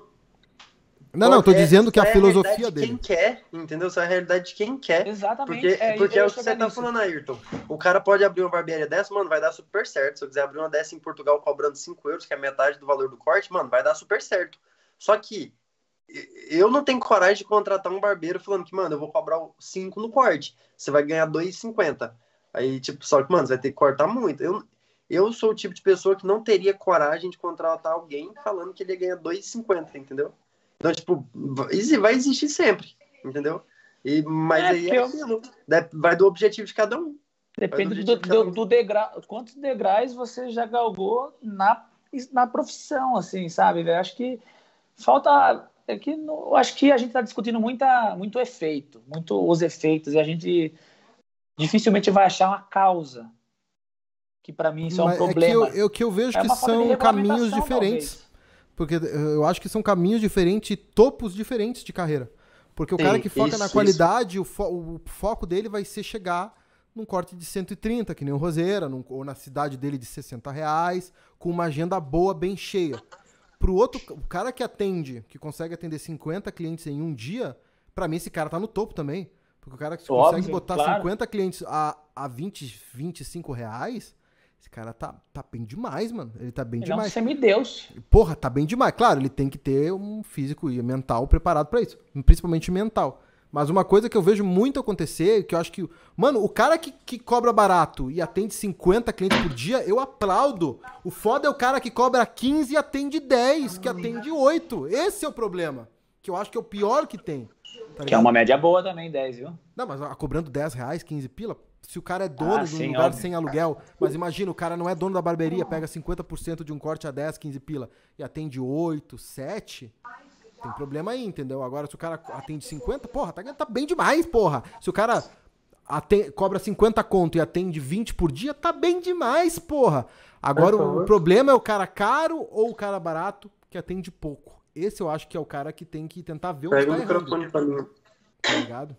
A: Não, não, tô
C: é-
A: dizendo que a
C: é
A: filosofia
C: realidade de
A: dele.
C: Quem quer, entendeu? Só é a realidade de quem quer.
B: Exatamente.
C: Porque é, porque é o que você tá falando, Ayrton. O cara pode abrir uma barbearia dessa, mano, vai dar super certo. Se eu quiser abrir uma dessa em Portugal cobrando 5 euros, que é metade do valor do corte, mano, vai dar super certo. Só que eu não tenho coragem de contratar um barbeiro falando que, mano, eu vou cobrar 5 no corte. Você vai ganhar 2,50. Aí, tipo, só que, mano, você vai ter que cortar muito. Eu, eu sou o tipo de pessoa que não teria coragem de contratar alguém falando que ele ia ganhar 2,50, entendeu? Então, tipo, vai vai existir sempre, entendeu? E, mas
B: É,
C: aí é
B: eu-
C: aquilo. Dep- Vai do objetivo de cada um.
B: Depende
C: Mas
B: do,
C: o objetivo
B: do, do degrau. Quantos degraus você já galgou na, na profissão, assim, sabe? velho? Acho que falta. É que no- eu acho que a gente está discutindo muita, muito efeito, muito os efeitos, e a gente dificilmente vai achar uma causa. Que para mim isso é um
A: Mas
B: problema.
A: que eu, eu- que eu vejo
B: É
A: que
B: de
A: são caminhos diferentes.
B: talvez.
A: Porque eu acho que são caminhos diferentes e topos diferentes de carreira. Porque o
C: Sim,
A: cara que foca
C: isso,
A: na qualidade, o, fo- o foco dele vai ser chegar num corte de 130, que nem o Roseira, num- ou na cidade dele de 60 reais, com uma agenda boa, bem cheia. Pro outro, o cara que atende, que consegue atender 50 clientes em um dia, pra mim esse cara tá no topo também. Porque o cara que
B: Óbvio,
A: consegue botar
B: claro.
A: 50 clientes a, a 20, 25 reais, esse cara tá, tá bem demais, mano. Ele tá bem
B: Ele é um
A: demais.
B: semideus.
A: Porra, tá bem demais. Claro, ele tem que ter um físico e mental preparado pra isso. Principalmente mental. Mas uma coisa que eu vejo muito acontecer, que eu acho que. Mano, o cara que, que cobra barato e atende 50 clientes por dia, eu aplaudo. O foda é o cara que cobra 15 e atende 10, que atende 8. Esse é o problema. Que eu acho que é o pior que tem. tá
B: Que é uma média boa também, 10, viu?
A: Não, mas cobrando 10 reais, 15 pila, se o cara é dono
B: Ah,
A: de um
B: sim,
A: lugar
B: óbvio.
A: sem aluguel, mas imagina, o cara não é dono da barbearia, pega 50% de um corte a 10, 15 pila e atende 8, 7, tem problema aí, entendeu? Agora, se o cara atende 50, porra, tá, tá bem demais, porra. Se o cara aten- cobra 50 conto e atende 20 por dia, tá bem demais, porra. Agora, o
C: favor.
A: problema é o cara caro ou o cara barato que atende pouco. Esse eu acho que é o cara que tem que tentar ver onde
C: Pega o
A: tá errando,
C: microfone pra mim.
A: tá ligado?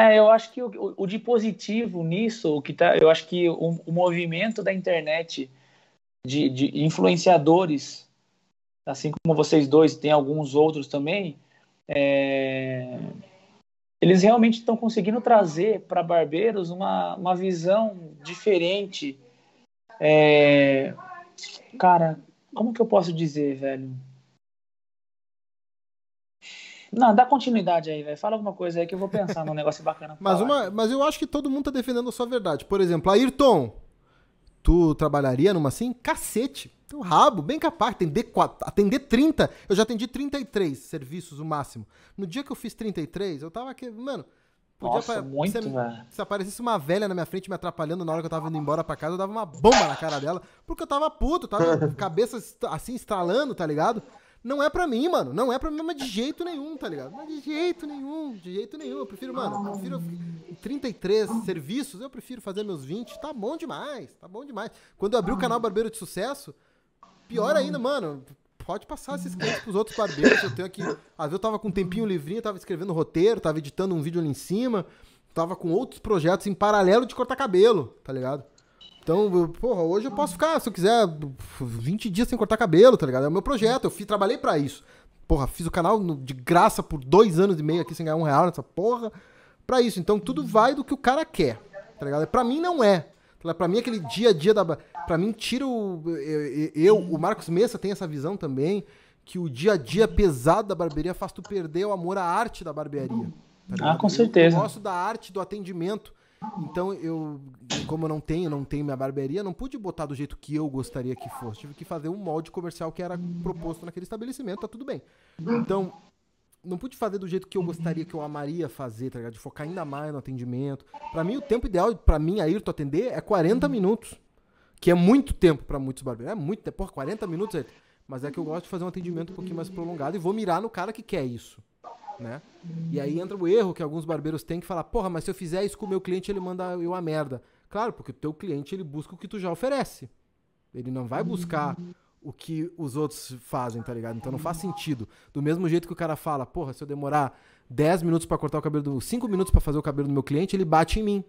B: É, eu acho que o, o- de positivo nisso, o que tá, eu acho que o, o movimento da internet de, de influenciadores, assim como vocês dois, tem alguns outros também, é, eles realmente estão conseguindo trazer para barbeiros uma, uma visão diferente. É, cara, como que eu posso dizer, velho? Não, dá continuidade aí, velho. Fala alguma coisa aí que eu vou pensar num negócio bacana.
A: Mas, uma, mas eu acho que todo mundo tá defendendo a sua verdade. Por exemplo, Ayrton, tu trabalharia numa assim? Cacete. Teu rabo, bem capaz. Atender, 4, atender 30. Eu já atendi 33 serviços, o máximo. No dia que eu fiz 33, eu tava aqui, mano.
B: Nossa, muito,
A: se,
B: velho.
A: Se aparecesse uma velha na minha frente me atrapalhando na hora que eu tava indo embora pra casa, eu dava uma bomba na cara dela, porque eu tava puto, tava cabeça assim estralando, tá ligado? Não é pra mim, mano. Não é pra mim, mas de jeito nenhum, tá ligado? Mas de jeito nenhum, de jeito nenhum. Eu prefiro, mano, eu prefiro 33 serviços, eu prefiro fazer meus 20. Tá bom demais, tá bom demais. Quando eu abri o canal Barbeiro de Sucesso, pior ainda, mano. Pode passar esses clientes pros outros barbeiros. Eu tenho aqui. Às vezes eu tava com um tempinho livrinho, tava escrevendo roteiro, tava editando um vídeo ali em cima, tava com outros projetos em paralelo de cortar cabelo, tá ligado? Então, porra, hoje eu posso ficar, se eu quiser, 20 dias sem cortar cabelo, tá ligado? É o meu projeto, eu fiz, trabalhei para isso. Porra, fiz o canal de graça por dois anos e meio aqui sem ganhar um real nessa porra. Pra isso. Então tudo vai do que o cara quer, tá ligado? Pra mim não é. Pra mim, aquele dia a dia da. Pra mim, tira o. Eu, eu, o Marcos Messa tem essa visão também, que o dia a dia pesado da barbearia faz tu perder o amor à arte da barbearia.
B: Tá ah, com certeza.
A: Eu gosto da arte do atendimento. Então eu, como eu não tenho, não tenho minha barbearia, não pude botar do jeito que eu gostaria que fosse. Tive que fazer um molde comercial que era proposto naquele estabelecimento, tá tudo bem. Então, não pude fazer do jeito que eu gostaria, que eu amaria fazer, tá ligado? De focar ainda mais no atendimento. Para mim, o tempo ideal para mim, Ayrton, atender é 40 minutos. Que é muito tempo para muitos barbeiros. É muito tempo. Porra, 40 minutos. Mas é que eu gosto de fazer um atendimento um pouquinho mais prolongado e vou mirar no cara que quer isso né? E aí entra o erro que alguns barbeiros têm que falar, porra, mas se eu fizer isso com o meu cliente, ele manda eu a merda. Claro, porque o teu cliente, ele busca o que tu já oferece. Ele não vai buscar o que os outros fazem, tá ligado? Então não faz sentido. Do mesmo jeito que o cara fala, porra, se eu demorar 10 minutos para cortar o cabelo do 5 minutos para fazer o cabelo do meu cliente, ele bate em mim.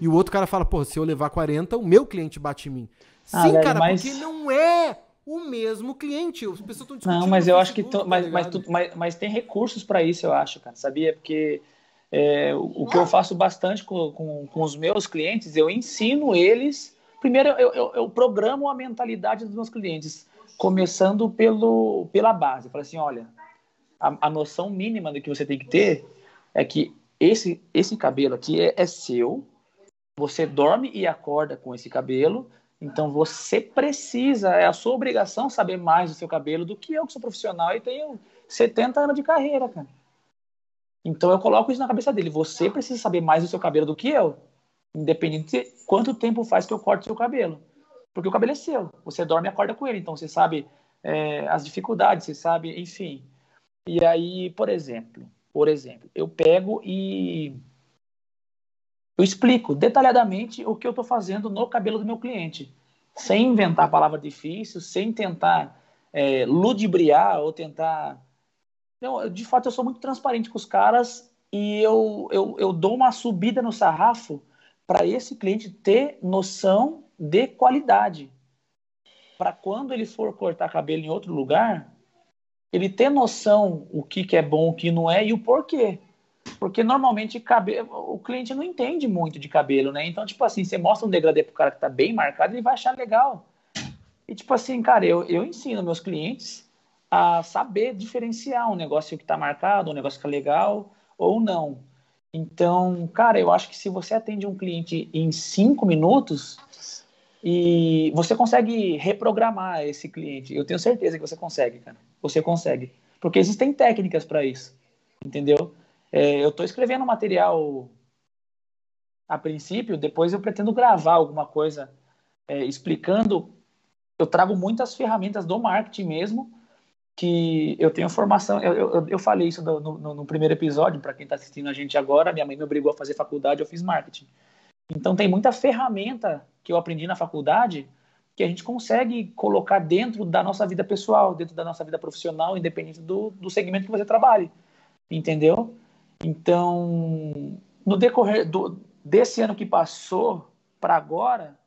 A: E o outro cara fala, porra, se eu levar 40, o meu cliente bate em mim. Ah, Sim, velho, cara, mas... porque não é o mesmo cliente. As pessoas estão
B: discutindo. Não, mas eu acho que. Tá mas, mas, tu, mas, mas, tem recursos para isso, eu acho, cara. Sabia? Porque é, o, o, que eu faço bastante com, com, com, os meus clientes, eu ensino eles. Primeiro, eu, eu, eu, programo a mentalidade dos meus clientes, começando pelo, pela base. Eu falo assim: olha, a, a noção mínima do que você tem que ter é que esse, esse cabelo aqui é, é seu, você dorme e acorda com esse cabelo então você precisa, é a sua obrigação saber mais do seu cabelo do que eu, que sou profissional e tenho 70 anos de carreira, cara. Então eu coloco isso na cabeça dele. Você precisa saber mais do seu cabelo do que eu, independente de quanto tempo faz que eu corte seu cabelo. Porque o cabelo é seu. Você dorme e acorda com ele. Então você sabe é, as dificuldades, você sabe, enfim. E aí, por exemplo, por exemplo, eu pego e eu explico detalhadamente o que eu estou fazendo no cabelo do meu cliente, sem inventar palavra difícil, sem tentar é, ludibriar ou tentar. Não, de fato, eu sou muito transparente com os caras e eu, eu, eu dou uma subida no sarrafo para esse cliente ter noção de qualidade. Para quando ele for cortar cabelo em outro lugar, ele ter noção o que, que é bom, o que não é e o porquê. Porque normalmente cabelo, o cliente não entende muito de cabelo, né? Então, tipo assim, você mostra um degradê pro cara que tá bem marcado, ele vai achar legal. E tipo assim, cara, eu, eu ensino meus clientes a saber diferenciar um negócio que tá marcado, um negócio que é legal ou não. Então, cara, eu acho que se você atende um cliente em cinco minutos e você consegue reprogramar esse cliente, eu tenho certeza que você consegue, cara. Você consegue. Porque existem técnicas para isso, entendeu? É, eu estou escrevendo material a princípio, depois eu pretendo gravar alguma coisa é, explicando. Eu trago muitas ferramentas do marketing mesmo, que eu tenho formação. Eu, eu, eu falei isso no, no, no primeiro episódio, para quem está assistindo a gente agora. Minha mãe me obrigou a fazer faculdade, eu fiz marketing. Então, tem muita ferramenta que eu aprendi na faculdade que a gente consegue colocar dentro da nossa vida pessoal, dentro da nossa vida profissional, independente do, do segmento que você trabalhe. Entendeu? Então, no decorrer do, desse ano que passou para agora,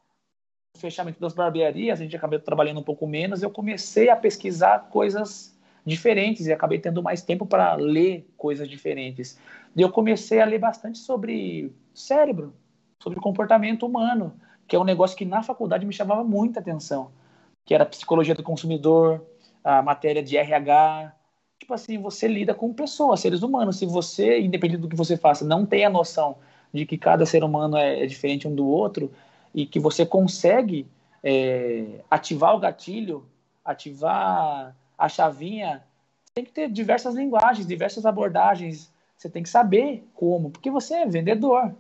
B: o fechamento das barbearias, a gente acabou trabalhando um pouco menos, eu comecei a pesquisar coisas diferentes e acabei tendo mais tempo para ler coisas diferentes. E eu comecei a ler bastante sobre cérebro, sobre comportamento humano, que é um negócio que na faculdade me chamava muita atenção, que era psicologia do consumidor, a matéria de RH, tipo assim, você lida com pessoas, seres humanos. Se você, independente do que você faça, não tem a noção de que cada ser humano é, é diferente um do outro e que você consegue é, ativar o gatilho, ativar a chavinha, tem que ter diversas linguagens, diversas abordagens. Você tem que saber como, porque você é vendedor,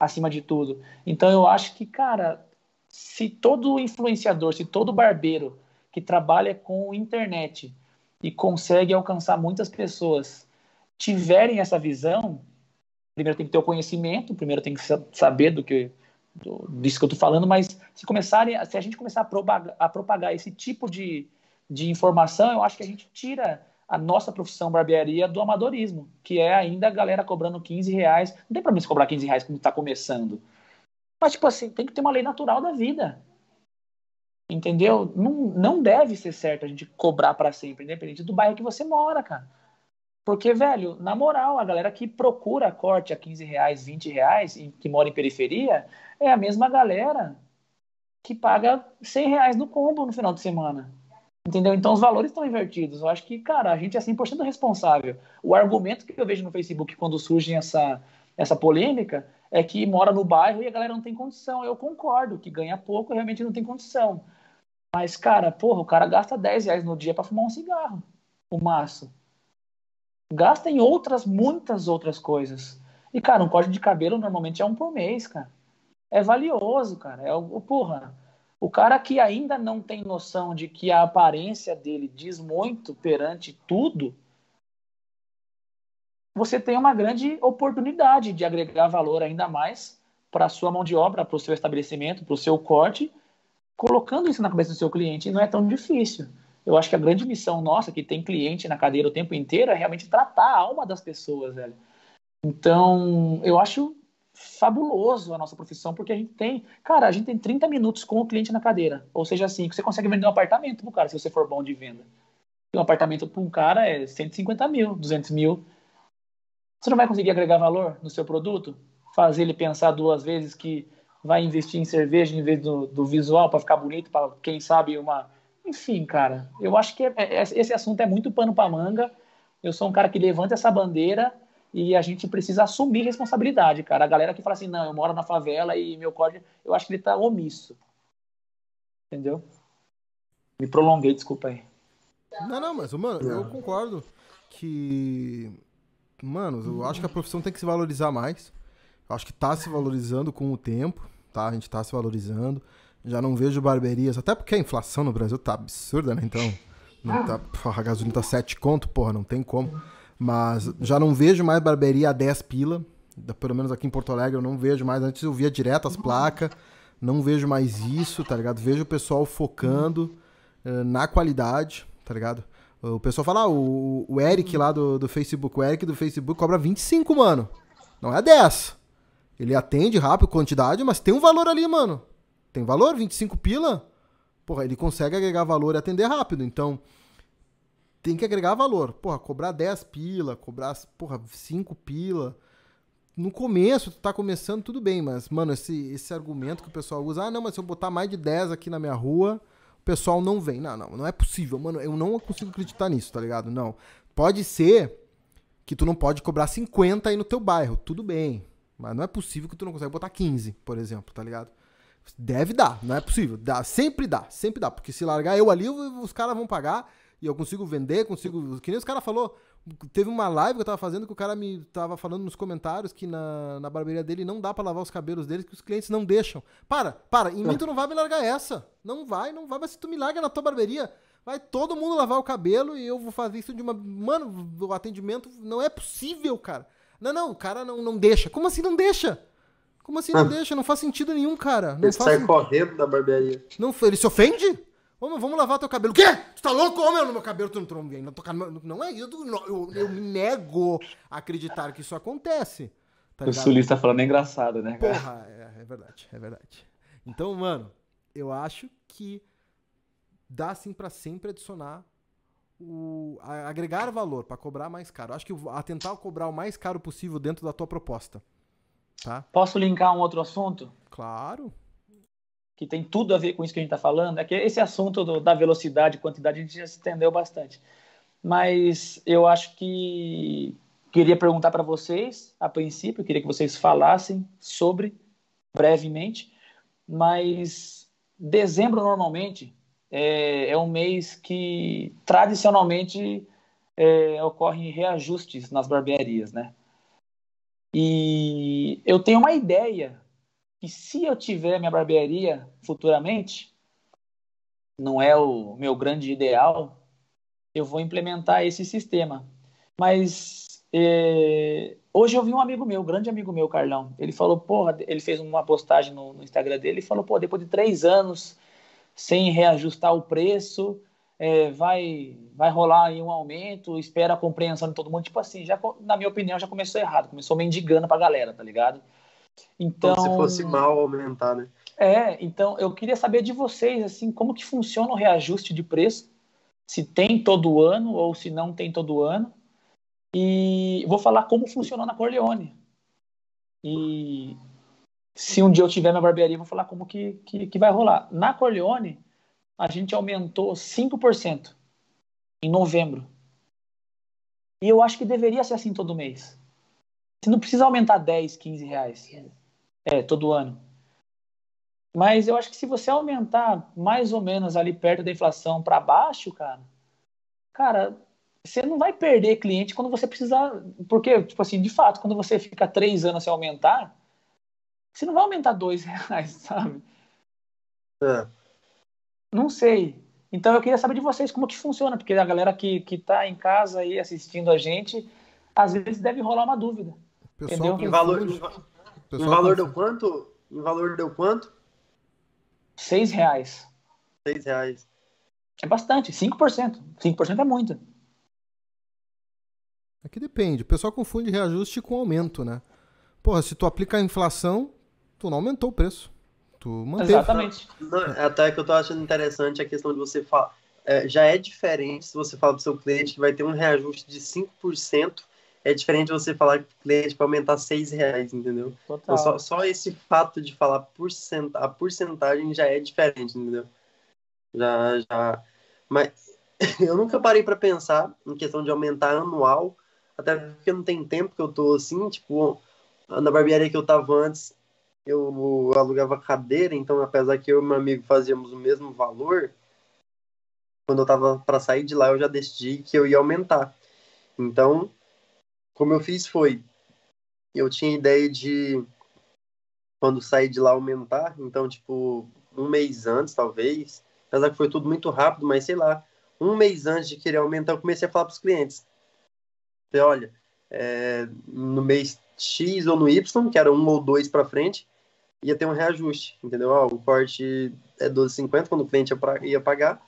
B: acima de tudo. Então eu acho que, cara, se todo influenciador, se todo barbeiro que trabalha com internet e consegue alcançar muitas pessoas tiverem essa visão, primeiro tem que ter o conhecimento, primeiro tem que saber do que do, disso que eu estou falando, mas se começarem, se a gente começar a propagar, a propagar esse tipo de, de informação, eu acho que a gente tira a nossa profissão barbearia do amadorismo, que é ainda a galera cobrando 15 reais. Não tem problema se cobrar 15 reais quando está começando. Mas, tipo assim, tem que ter uma lei natural da vida. Entendeu? Não, não deve ser certo a gente cobrar para sempre, independente do bairro que você mora, cara. Porque, velho, na moral, a galera que procura corte a 15 reais, 20 reais, e que mora em periferia, é a mesma galera que paga 100 reais no combo no final de semana. Entendeu? Então os valores estão invertidos. Eu acho que, cara, a gente é 100% responsável. O argumento que eu vejo no Facebook quando surge essa, essa polêmica é que mora no bairro e a galera não tem condição. Eu concordo que ganha pouco realmente não tem condição. Mas, cara, porra, o cara gasta 10 reais no dia para fumar um cigarro, o maço. Gasta em outras, muitas outras coisas. E, cara, um corte de cabelo normalmente é um por mês, cara. É valioso, cara. É o, porra o cara que ainda não tem noção de que a aparência dele diz muito perante tudo, você tem uma grande oportunidade de agregar valor ainda mais para a sua mão de obra, para o seu estabelecimento, para o seu corte, colocando isso na cabeça do seu cliente. Não é tão difícil. Eu acho que a grande missão nossa, que tem cliente na cadeira o tempo inteiro, é realmente tratar a alma das pessoas, velho. Então, eu acho fabuloso a nossa profissão, porque a gente tem, cara, a gente tem 30 minutos com o cliente na cadeira. Ou seja, assim, você consegue vender um apartamento pro cara, se você for bom de venda. E um apartamento para um cara é 150 mil, 200 mil. Você não vai conseguir agregar valor no seu produto? Fazer ele pensar duas vezes que vai investir em cerveja em vez do, do visual para ficar bonito, para quem sabe uma. Enfim, cara, eu acho que é, é, esse assunto é muito pano para manga. Eu sou um cara que levanta essa bandeira e a gente precisa assumir responsabilidade, cara. A galera que fala assim, não, eu moro na favela e meu código, eu acho que ele tá omisso. Entendeu? Me prolonguei, desculpa aí.
A: Não, não, mas, mano, eu concordo que. Mano, eu acho que a profissão tem que se valorizar mais. Eu acho que tá se valorizando com o tempo, tá? A gente tá se valorizando. Já não vejo barberias, até porque a inflação no Brasil tá absurda, né? Então, não tá, porra, a gasolina tá 7 conto, porra, não tem como. Mas já não vejo mais barbearia a 10 pila. Pelo menos aqui em Porto Alegre eu não vejo mais. Antes eu via direto as placas. Não vejo mais isso, tá ligado? Vejo o pessoal focando uh, na qualidade, tá ligado? O pessoal fala, ah, o, o Eric lá do, do Facebook, o Eric do Facebook cobra 25, mano. Não é 10. Ele atende rápido, quantidade, mas tem um valor ali, mano. Tem valor, 25 pila. Porra, ele consegue agregar valor e atender rápido. Então, tem que agregar valor. Porra, cobrar 10 pila, cobrar, porra, 5 pila. No começo, tu tá começando, tudo bem, mas, mano, esse, esse argumento que o pessoal usa, ah, não, mas se eu botar mais de 10 aqui na minha rua, o pessoal não vem. Não, não, não é possível, mano, eu não consigo acreditar nisso, tá ligado? Não. Pode ser que tu não pode cobrar 50 aí no teu bairro, tudo bem. Mas não é possível que tu não consegue botar 15, por exemplo, tá ligado? Deve dar, não é possível. Dá, sempre dá, sempre dá. Porque se largar eu ali, os caras vão pagar e eu consigo vender, consigo. Que nem os caras falou. Teve uma live que eu tava fazendo que o cara me tava falando nos comentários que na, na barbearia dele não dá para lavar os cabelos deles, que os clientes não deixam. Para, para, em mim tu não vai me largar essa. Não vai, não vai, mas se tu me larga na tua barbearia, vai todo mundo lavar o cabelo e eu vou fazer isso de uma. Mano, o atendimento não é possível, cara. Não, não, o cara não, não deixa. Como assim não deixa? Como assim não ah. deixa? Não faz sentido nenhum, cara. Não
C: ele sai correndo da barbearia.
A: Não, ele se ofende? Ô, vamos lavar teu cabelo. O quê? Tu tá louco? Ô, meu, no meu cabelo tu não vem. Não, não é isso. Eu, eu me nego a acreditar que isso acontece.
B: Tá o sulista falando é engraçado, né,
A: cara? Porra, é, é, verdade, é verdade. Então, mano, eu acho que dá sim para sempre adicionar o agregar valor para cobrar mais caro. Acho que a tentar cobrar o mais caro possível dentro da tua proposta, tá?
B: Posso linkar um outro assunto?
A: Claro
B: que tem tudo a ver com isso que a gente está falando, é que esse assunto do, da velocidade e quantidade a gente já se entendeu bastante. mas eu acho que queria perguntar para vocês, a princípio, queria que vocês falassem sobre brevemente, mas dezembro normalmente é, é um mês que tradicionalmente é, ocorrem reajustes nas barbearias, né? E eu tenho uma ideia que se eu tiver minha barbearia futuramente, não é o meu grande ideal, eu vou implementar esse sistema. Mas é, hoje eu vi um amigo meu, um grande amigo meu, Carlão. Ele falou, porra, ele fez uma postagem no, no Instagram dele e falou, pô, depois de três anos sem reajustar o preço, é, vai vai rolar aí um aumento, espera a compreensão de todo mundo. Tipo assim, já, na minha opinião, já começou errado, começou mendigando pra galera, tá ligado?
C: Então, como se fosse mal aumentar, né?
B: É, então eu queria saber de vocês, assim, como que funciona o reajuste de preço, se tem todo ano ou se não tem todo ano. E vou falar como funcionou na Corleone. E se um dia eu tiver minha barbearia, vou falar como que, que, que vai rolar. Na Corleone, a gente aumentou 5% em novembro. E eu acho que deveria ser assim todo mês. Você não precisa aumentar 10, 15 reais. É, todo ano. Mas eu acho que se você aumentar mais ou menos ali perto da inflação para baixo, cara, cara, você não vai perder cliente quando você precisar. Porque, tipo assim, de fato, quando você fica três anos sem aumentar, você não vai aumentar dois reais, sabe? É. Não sei. Então eu queria saber de vocês como que funciona, porque a galera que, que tá em casa aí assistindo a gente, às vezes deve rolar uma dúvida.
C: Pessoal, entendeu? Em valor, em, em valor deu quanto? Em valor deu quanto?
B: Seis reais.
C: Seis reais.
B: É bastante, 5%. 5% é muito.
A: Aqui depende. O pessoal confunde reajuste com aumento, né? Porra, se tu aplica a inflação, tu não aumentou o preço. Tu manteve.
B: Exatamente.
C: Não, até que eu tô achando interessante a questão de você falar. É, já é diferente se você fala pro seu cliente que vai ter um reajuste de 5%, é diferente você falar que o cliente vai aumentar 6 reais, entendeu? Então, só, só, esse fato de falar porcent, a porcentagem já é diferente, entendeu? Já, já. Mas eu nunca parei para pensar em questão de aumentar anual, até porque não tem tempo que eu tô assim, tipo, na barbearia que eu tava antes, eu alugava cadeira, então apesar que eu e meu amigo fazíamos o mesmo valor, quando eu tava para sair de lá eu já decidi que eu ia aumentar. Então, como eu fiz foi, eu tinha ideia de quando sair de lá aumentar, então tipo um mês antes talvez, apesar que foi tudo muito rápido, mas sei lá, um mês antes de querer aumentar eu comecei a falar para os clientes, olha, é, no mês X ou no Y, que era um ou dois para frente, ia ter um reajuste, entendeu? Ó, o corte é 12,50 quando o cliente ia pagar,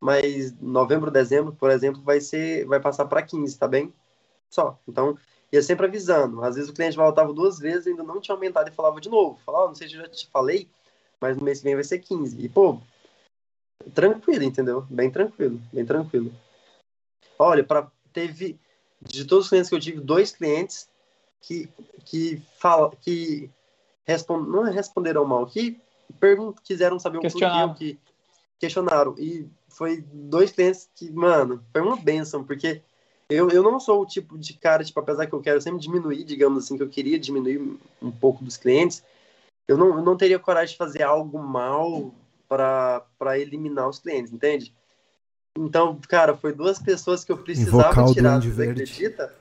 C: mas novembro, dezembro, por exemplo, vai ser, vai passar para 15, tá bem? Só. Então, ia sempre avisando. Às vezes o cliente voltava duas vezes ainda não tinha aumentado e falava de novo. Falava, oh, não sei se eu já te falei, mas no mês que vem vai ser 15. E, pô, tranquilo, entendeu? Bem tranquilo, bem tranquilo. Olha, para teve de todos os clientes que eu tive, dois clientes que que fala que respond, não responderam mal, que pergun quiseram saber o porquê, que questionaram. E foi dois clientes que, mano, foi uma benção, porque eu, eu não sou o tipo de cara, tipo, apesar que eu quero sempre diminuir, digamos assim, que eu queria diminuir um pouco dos clientes, eu não, eu não teria coragem de fazer algo mal para eliminar os clientes, entende? Então, cara, foi duas pessoas que eu precisava tirar, você acredita?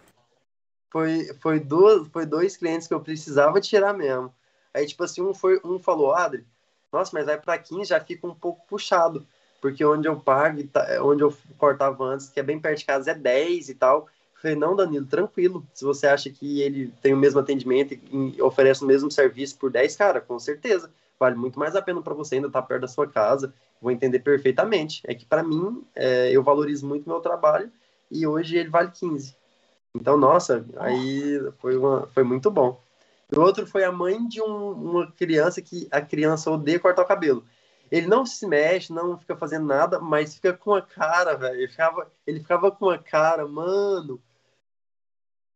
C: Foi, foi, duas, foi dois clientes que eu precisava tirar mesmo. Aí, tipo assim, um, foi, um falou, Adri, nossa, mas vai para 15 já fica um pouco puxado, porque onde eu pago, tá, onde eu cortava antes, que é bem perto de casa, é 10 e tal. Eu falei, não, Danilo, tranquilo. Se você acha que ele tem o mesmo atendimento e oferece o mesmo serviço por 10, cara, com certeza. Vale muito mais a pena para você ainda estar tá perto da sua casa. Vou entender perfeitamente. É que para mim, é, eu valorizo muito meu trabalho e hoje ele vale 15. Então, nossa, aí foi, uma, foi muito bom. O outro foi a mãe de um, uma criança que a criança odeia cortar o cabelo. Ele não se mexe, não fica fazendo nada, mas fica com a cara, velho. Ele ficava, ele ficava com a cara, mano.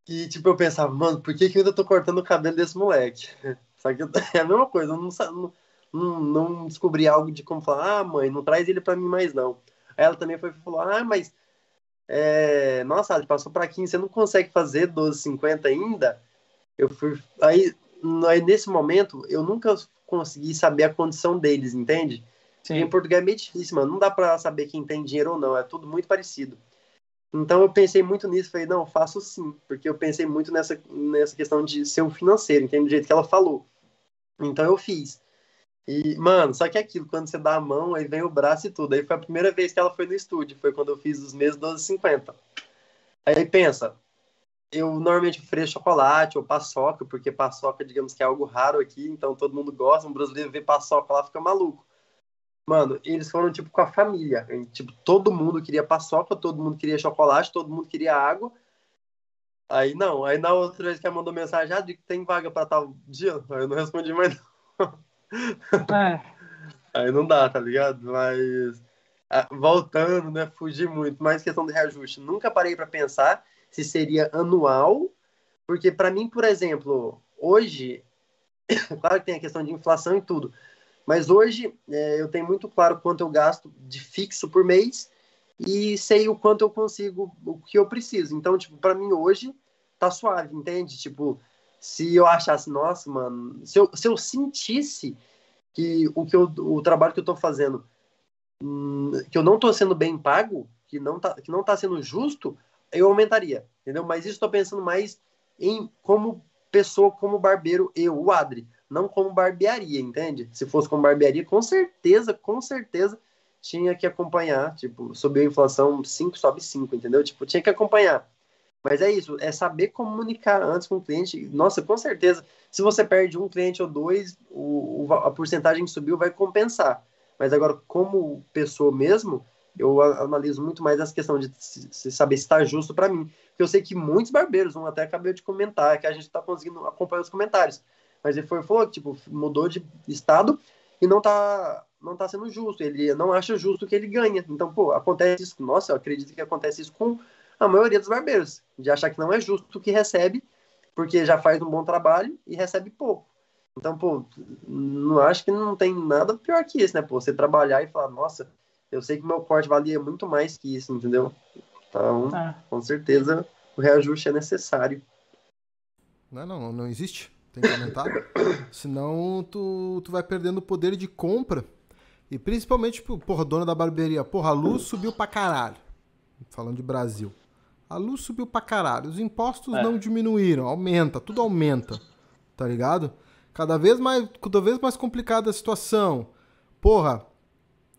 C: Que tipo, eu pensava, mano, por que, que eu ainda tô cortando o cabelo desse moleque? Só que é a mesma coisa, eu não, não, não descobri algo de como falar, ah, mãe, não traz ele pra mim mais não. Aí ela também foi falou, ah, mas é, nossa, Adri, passou para 15, você não consegue fazer 12,50 ainda? Eu fui. Aí, aí, nesse momento, eu nunca consegui saber a condição deles, entende? Sim. Em português é meio difícil, mano. Não dá para saber quem tem dinheiro ou não, é tudo muito parecido. Então eu pensei muito nisso, falei, não, faço sim, porque eu pensei muito nessa, nessa questão de ser um financeiro, entende? Do jeito que ela falou. Então eu fiz. E, mano, só que é aquilo, quando você dá a mão, aí vem o braço e tudo. Aí foi a primeira vez que ela foi no estúdio, foi quando eu fiz os meses 12,50. Aí pensa, eu normalmente ofereço chocolate ou paçoca, porque paçoca, digamos que é algo raro aqui, então todo mundo gosta, um brasileiro vê paçoca lá fica maluco. Mano, eles foram tipo com a família, tipo, todo mundo queria paçoca, todo mundo queria chocolate, todo mundo queria água. Aí não, aí na outra vez que ela mandou mensagem, ah, tem vaga para tal dia? Aí eu não respondi mais não. É. Aí não dá, tá ligado? Mas ah, voltando, né? Fugir muito. Mais questão de reajuste. Nunca parei para pensar se seria anual, porque para mim, por exemplo, hoje, claro que tem a questão de inflação e tudo, mas hoje é, eu tenho muito claro quanto eu gasto de fixo por mês e sei o quanto eu consigo, o que eu preciso. Então, tipo, para mim hoje tá suave, entende? Tipo, se eu achasse, nossa, mano, se eu, se eu sentisse que o, que eu, o trabalho que eu tô fazendo, hum, que eu não tô sendo bem pago, que não tá, que não tá sendo justo, eu aumentaria, entendeu? Mas isso tô pensando mais em como pessoa, como barbeiro, eu, o Adri, não como barbearia, entende? Se fosse como barbearia, com certeza, com certeza, tinha que acompanhar, tipo, subiu a inflação 5, sobe 5, entendeu? Tipo, tinha que acompanhar. Mas é isso, é saber comunicar antes com o cliente. Nossa, com certeza, se você perde um cliente ou dois, o, a porcentagem que subiu vai compensar. Mas agora, como pessoa mesmo, eu analiso muito mais essa questão de se saber se está justo para mim. Porque eu sei que muitos barbeiros, um até acabei de comentar, que a gente está conseguindo acompanhar os comentários. Mas ele foi, falou que tipo, mudou de estado e não está não tá sendo justo. Ele não acha justo que ele ganha. Então, pô, acontece isso. Nossa, eu acredito que acontece isso com a maioria dos barbeiros, de achar que não é justo o que recebe, porque já faz um bom trabalho e recebe pouco. Então, pô, não acho que não tem nada pior que isso, né? Pô, você trabalhar e falar, nossa, eu sei que meu corte valia muito mais que isso, entendeu? Então, é. com certeza, o reajuste é necessário.
A: Não, não, não existe. Tem que aumentar. Senão, tu, tu vai perdendo o poder de compra. E principalmente, tipo, porra, dona da barbearia. Porra, a luz subiu pra caralho. Falando de Brasil. A luz subiu pra caralho. Os impostos é. não diminuíram, aumenta, tudo aumenta. Tá ligado? Cada vez mais, cada vez mais complicada a situação. Porra,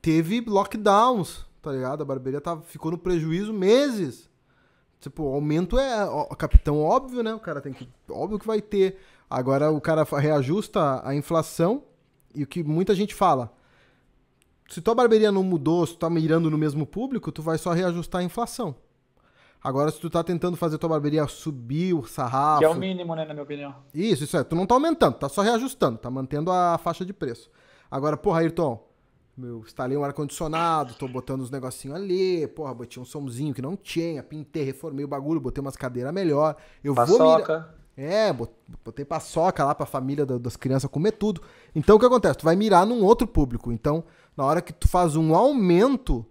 A: teve lockdowns, tá ligado? A barbearia tava, ficou no prejuízo meses. Tipo, o aumento é o capitão óbvio, né? O cara tem que óbvio que vai ter. Agora o cara reajusta a inflação e o que muita gente fala, se tua barbearia não mudou, se tu tá mirando no mesmo público, tu vai só reajustar a inflação. Agora, se tu tá tentando fazer tua barbearia subir o sarrafo.
B: Que é o mínimo, né, na minha opinião.
A: Isso, isso é. Tu não tá aumentando, tá só reajustando, tá mantendo a faixa de preço. Agora, porra, Ayrton, meu, instalei um ar-condicionado, tô botando os negocinhos ali, porra, botei um somzinho que não tinha, pintei, reformei o bagulho, botei umas cadeiras melhor. Eu
B: Paçoca.
A: vou mirar... É, botei paçoca lá pra família das crianças comer tudo. Então o que acontece? Tu vai mirar num outro público. Então, na hora que tu faz um aumento,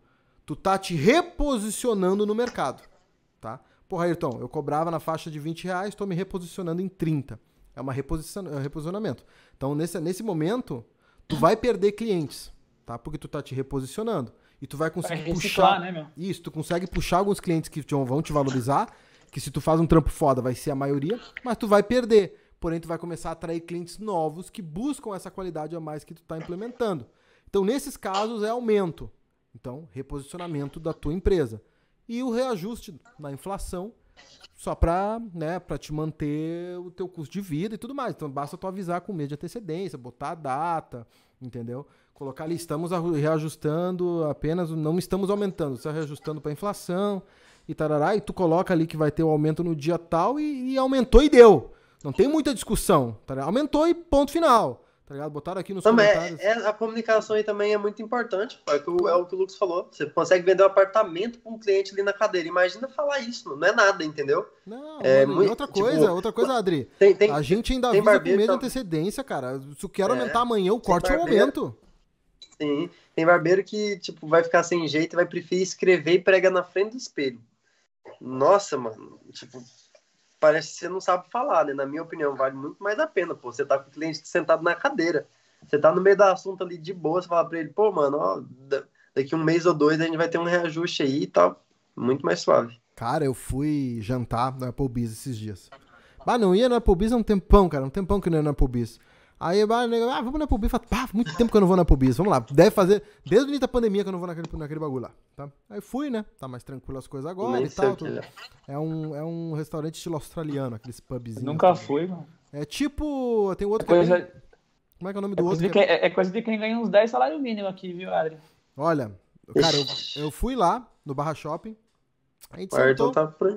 A: tu tá te reposicionando no mercado tá? Porra, Ayrton, eu cobrava na faixa de 20 reais, estou me reposicionando em 30. É uma reposição, é um reposicionamento. Então, nesse, nesse momento, tu vai perder clientes, tá? Porque tu tá te reposicionando. E tu vai conseguir vai puxar. Né, meu? Isso, tu consegue puxar alguns clientes que vão te valorizar, que se tu faz um trampo foda vai ser a maioria, mas tu vai perder. Porém, tu vai começar a atrair clientes novos que buscam essa qualidade a mais que tu tá implementando. Então, nesses casos, é aumento. Então, reposicionamento da tua empresa e o reajuste na inflação só para né, pra te manter o teu custo de vida e tudo mais. Então basta tu avisar com mês de antecedência, botar a data, entendeu? Colocar ali, estamos reajustando apenas, não estamos aumentando, está reajustando para inflação e tarará, e tu coloca ali que vai ter o um aumento no dia tal e, e, aumentou e deu. Não tem muita discussão, tá? aumentou e ponto final. Tá ligado? Botaram aqui nos
C: também,
A: comentários.
C: É, a comunicação aí também é muito importante. É o, é o que o Lucas falou. Você consegue vender um apartamento para um cliente ali na cadeira. Imagina falar isso, não é nada, entendeu?
A: Não, é, muito, outra coisa, tipo, outra coisa, Adri. Tem, tem, a gente ainda avisa com meio de antecedência, cara. Se eu quero é, aumentar amanhã, o corte é o aumento.
C: Sim, tem barbeiro que tipo, vai ficar sem jeito e vai preferir escrever e prega na frente do espelho. Nossa, mano, tipo, parece que você não sabe falar, né? Na minha opinião, vale muito mais a pena, pô. Você tá com o cliente sentado na cadeira. Você tá no meio do assunto ali de boa, você fala pra ele, pô, mano, ó, daqui um mês ou dois a gente vai ter um reajuste aí e tal. Muito mais suave.
A: Cara, eu fui jantar no Applebee's esses dias. Bah, não ia no Applebee's há um tempão, cara. Um tempão que não ia no Applebee's. Aí, bah, ah, vamos Applebee's. Fala, pá, muito tempo que eu não vou no Applebee's. Vamos lá. Deve fazer, desde o início da pandemia que eu não vou naquele, naquele bagulho lá. Tá? Aí fui, né? Tá mais tranquilo as coisas agora Nem e tal. Tudo. É. é. um, é um restaurante estilo australiano, aqueles pubzinhos.
B: Nunca fui, mano.
A: É tipo. Tem outro é coisa... que. É como é que é o nome do
B: é
A: outro?
B: Que é, é, coisa de quem ganha uns 10 salários mínimos aqui, viu, Adri?
A: Olha, cara, eu, eu fui lá no Barra Shopping.
C: A gente sentou. Tá por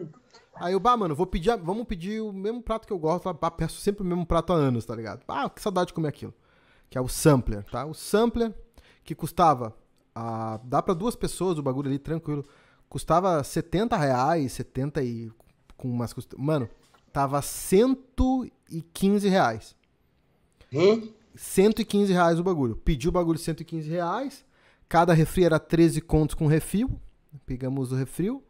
C: aí.
A: Eu, bah, mano, vou pedir, vamos pedir o mesmo prato que eu gosto, bah, peço sempre o mesmo prato há anos, tá ligado? Ah, que saudade de comer aquilo. Que é o sampler, tá? O sampler que custava, ah, dá para duas pessoas o bagulho ali, tranquilo, custava 70 reais, 70 e com umas, mano, tava 115 reais.
C: Hum?
A: 115 reais o bagulho. Pedi o bagulho 115 reais, cada refri era 13 contos com refil, pegamos o refil,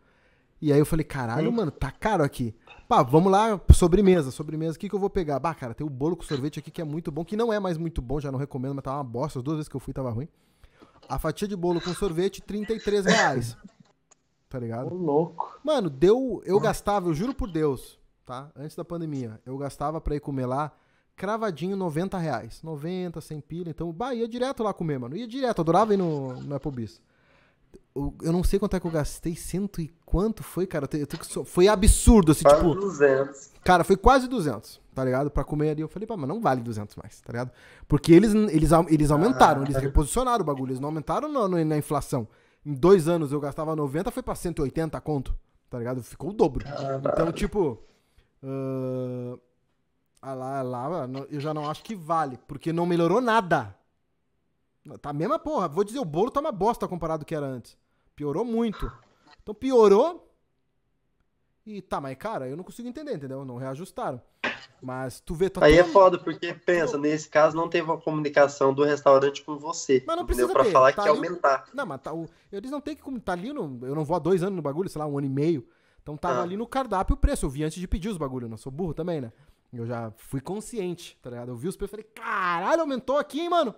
A: e aí eu falei, caralho, mano, tá caro aqui. Pá, vamos lá, sobremesa, sobremesa, o que, que eu vou pegar? Bah, cara, tem o bolo com sorvete aqui que é muito bom, que não é mais muito bom, já não recomendo, mas tava uma bosta, as duas vezes que eu fui tava ruim. A fatia de bolo com sorvete, 33 reais. Tá ligado?
B: Ô, louco.
A: Mano, deu. Eu gastava, eu juro por Deus, tá? Antes da pandemia, eu gastava pra ir comer lá, cravadinho, 90 reais. 90, 100 pila. Então, bah, ia direto lá comer, mano. Ia direto, adorava ir no, no Applebee's eu não sei quanto é que eu gastei, cento e quanto foi, cara? Eu tenho que, foi absurdo, assim,
C: quase
A: tipo...
C: 200.
A: Cara, foi quase 200, tá ligado? Pra comer ali, eu falei, pá, mas não vale 200 mais, tá ligado? Porque eles, eles, eles aumentaram, ah, eles reposicionaram o bagulho, eles não aumentaram no, na inflação. Em dois anos eu gastava 90, foi pra 180 conto, tá ligado? Ficou o dobro. Então, tipo... Uh, lá, lá, eu já não acho que vale, porque não melhorou nada. Tá a mesma porra. Vou dizer, o bolo tá uma bosta comparado ao que era antes. Piorou muito. Então piorou. E tá, mas cara, eu não consigo entender, entendeu? Não reajustaram. Mas tu vê.
C: Tá Aí é foda, porque pensa, nesse caso não teve uma comunicação do restaurante com você.
A: Mas não precisa
C: pra
A: ter.
C: falar
A: tá
C: que ali... aumentar.
A: Não, mas tá, o... eles não tem que. Tá ali no. Eu não vou há dois anos no bagulho, sei lá, um ano e meio. Então tava ah. ali no cardápio o preço. Eu vi antes de pedir os bagulhos. Eu não sou burro também, né? Eu já fui consciente, tá ligado? Eu vi os preços e falei, caralho, aumentou aqui, hein, mano?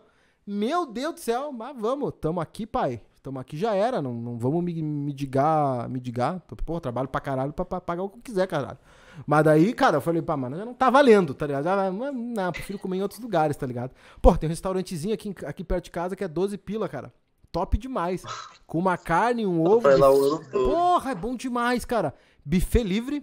A: Meu Deus do céu, mas vamos, tamo aqui, pai. Tamo aqui já era, não, não vamos me, me digar, me digar. Pô, trabalho pra caralho pra, pra, pagar o que quiser, caralho. Mas daí, cara, eu falei, pá, mano, já não tá valendo, tá ligado? Já, não, prefiro comer em outros lugares, tá ligado? Pô, tem um restaurantezinho aqui, aqui perto de casa que é 12 pila, cara. Top demais. Com uma carne, um ovo.
C: Todo.
A: Porra, é bom demais, cara. Buffet livre.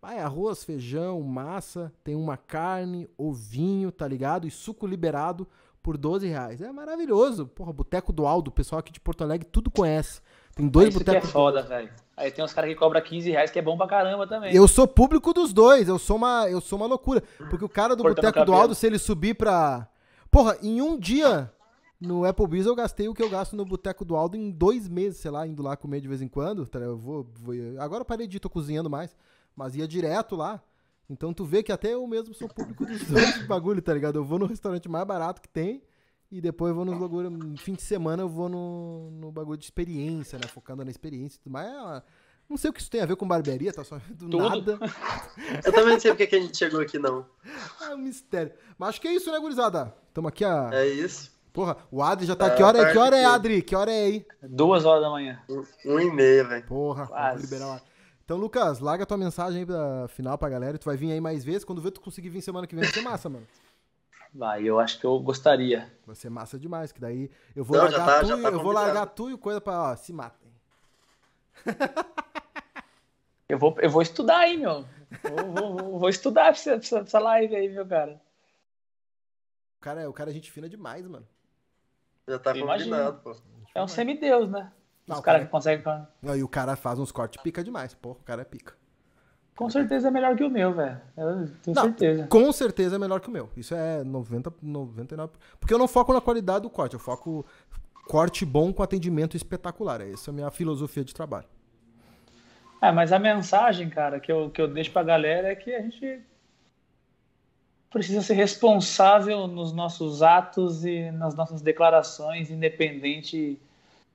A: Vai, arroz, feijão, massa, tem uma carne, ovinho, tá ligado? E suco liberado por 12 reais. É maravilhoso. Porra, Boteco do Aldo, o pessoal aqui de Porto Alegre tudo conhece. Tem dois
B: Isso botecos. é foda, velho. Aí tem uns caras que cobram 15 reais, que é bom pra caramba também.
A: Eu sou público dos dois, eu sou uma, eu sou uma loucura. Porque o cara do Boteco do Aldo, se ele subir pra. Porra, em um dia no Applebee's eu gastei o que eu gasto no Boteco do Aldo em dois meses, sei lá, indo lá comer de vez em quando. Tá, eu vou, vou... Agora eu parei de ir, tô cozinhando mais. Mas ia direto lá. Então tu vê que até eu mesmo sou público dos bagulho, tá ligado? Eu vou no restaurante mais barato que tem e depois eu vou nos bagulho. Fim de semana eu vou no, no bagulho de experiência, né? Focando na experiência e tudo mais. É não sei o que isso tem a ver com barbearia, tá só do Tudo. nada.
C: eu também não sei porque que a gente chegou aqui, não.
A: É um mistério. Mas acho que é isso, né, gurizada? Tamo aqui a.
C: É isso.
A: Porra, o Adri já tá. É, que, hora, é, que hora é, Adri? Que hora é aí?
B: Duas horas da manhã.
C: Um, um e meia, velho.
A: Porra, Quase. liberar então, Lucas, larga tua mensagem aí pra final pra galera. Tu vai vir aí mais vezes. Quando vê tu conseguir vir semana que vem, vai ser massa, mano.
B: Vai, eu acho que eu gostaria.
A: Vai ser massa demais, que daí eu vou Não, largar tá, tu, tá eu vou largar tu e coisa pra, ó, se matem.
B: eu, vou, eu vou estudar aí, meu. Vou, vou, vou estudar essa, essa live aí, meu cara.
A: O cara, o cara é gente fina demais, mano.
C: Já tá combinado, pô.
B: É um semideus, né? Os caras cara... que conseguem.
A: Não, e o cara faz uns cortes pica demais. Porra, o cara é pica.
B: Com certeza é melhor que o meu, velho. Eu tenho não, certeza.
A: Com certeza é melhor que o meu. Isso é 90, 99. Porque eu não foco na qualidade do corte, eu foco corte bom com atendimento espetacular. Essa é a minha filosofia de trabalho.
B: É, mas a mensagem, cara, que eu, que eu deixo pra galera é que a gente precisa ser responsável nos nossos atos e nas nossas declarações, independente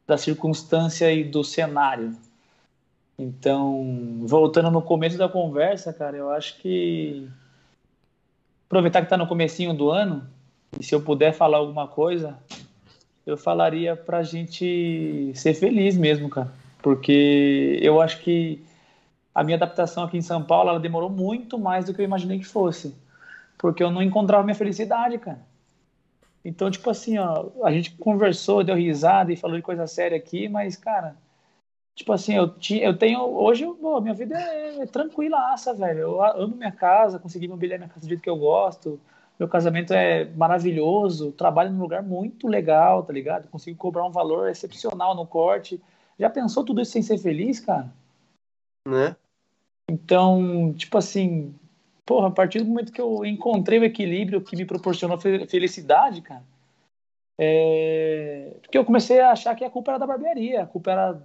B: da circunstância e do cenário. Então, voltando no começo da conversa, cara, eu acho que aproveitar que tá no comecinho do ano, e se eu puder falar alguma coisa, eu falaria pra gente ser feliz mesmo, cara. Porque eu acho que a minha adaptação aqui em São Paulo, ela demorou muito mais do que eu imaginei que fosse. Porque eu não encontrava minha felicidade, cara. Então, tipo assim, ó, a gente conversou, deu risada e falou de coisa séria aqui, mas, cara, tipo assim, eu, tinha, eu tenho. Hoje, pô, minha vida é, é tranquilaça, velho. Eu amo minha casa, consegui mobiliar minha casa do jeito que eu gosto. Meu casamento é maravilhoso, trabalho num lugar muito legal, tá ligado? Consigo cobrar um valor excepcional no corte. Já pensou tudo isso sem ser feliz, cara?
C: Né?
B: Então, tipo assim, porra, a partir do momento que eu encontrei o equilíbrio que me proporcionou felicidade, cara, é... porque eu comecei a achar que a culpa era da barbearia, a culpa era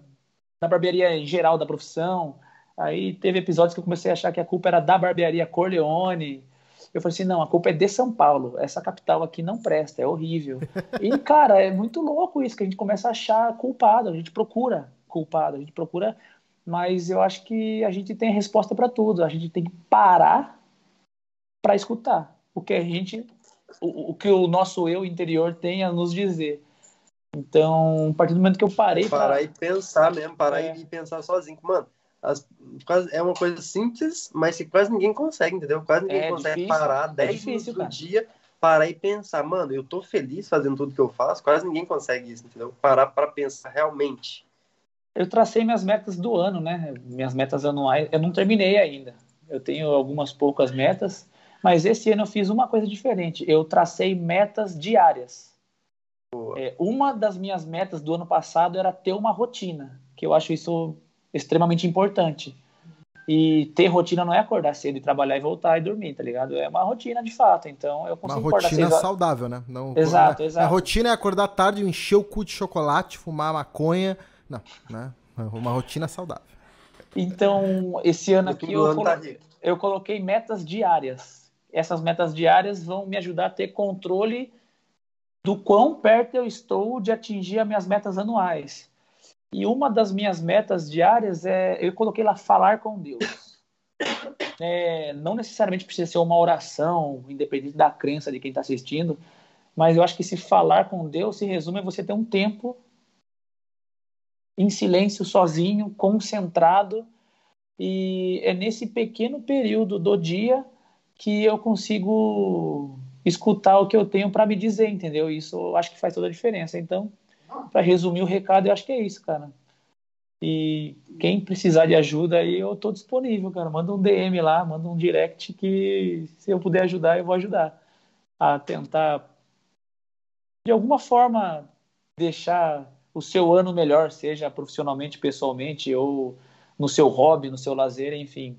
B: da barbearia em geral da profissão. Aí teve episódios que eu comecei a achar que a culpa era da barbearia Corleone. Eu falei assim, não, a culpa é de São Paulo. Essa capital aqui não presta, é horrível. E, cara, é muito louco isso, que a gente começa a achar culpado, a gente procura culpado, a gente procura, mas eu acho que a gente tem a resposta para tudo. A gente tem que parar para escutar o que a gente, o, o, que o nosso eu interior tem a nos dizer. Então, a partir do momento que eu parei
C: parar pra... e pensar mesmo, parar é. e pensar sozinho, mano. As, é uma coisa simples, mas que quase ninguém consegue, entendeu? Quase ninguém é consegue difícil, parar 10 é difícil, minutos do dia, parar e pensar, mano, eu tô feliz fazendo tudo que eu faço, quase ninguém consegue isso, entendeu? Parar para pensar realmente.
B: Eu tracei minhas metas do ano, né? Minhas metas anuais, eu não terminei ainda. Eu tenho algumas poucas metas, mas esse ano eu fiz uma coisa diferente. Eu tracei metas diárias. É, uma das minhas metas do ano passado era ter uma rotina, que eu acho isso extremamente importante. E ter rotina não é acordar cedo e trabalhar e voltar e dormir, tá ligado? É uma rotina de fato. Então eu consigo
A: uma rotina saudável, né? Não,
B: exato, exato.
A: A rotina é acordar tarde, encher o cu de chocolate, fumar maconha. Não, né? Uma rotina saudável.
B: Então, esse ano aqui eu, colo... tá eu coloquei metas diárias essas metas diárias vão me ajudar a ter controle do quão perto eu estou de atingir as minhas metas anuais. E uma das minhas metas diárias é, eu coloquei lá falar com Deus. É, não necessariamente precisa ser uma oração, independente da crença de quem está assistindo, mas eu acho que se falar com Deus se resume a você ter um tempo em silêncio, sozinho, concentrado, e é nesse pequeno período do dia que eu consigo escutar o que eu tenho para me dizer, entendeu? Isso eu acho que faz toda a diferença. Então, para resumir o recado, eu acho que é isso, cara. E quem precisar de ajuda aí, eu tô disponível, cara. Manda um DM lá, manda um direct que se eu puder ajudar, eu vou ajudar a tentar de alguma forma deixar o seu ano melhor, seja profissionalmente, pessoalmente ou no seu hobby, no seu lazer, enfim.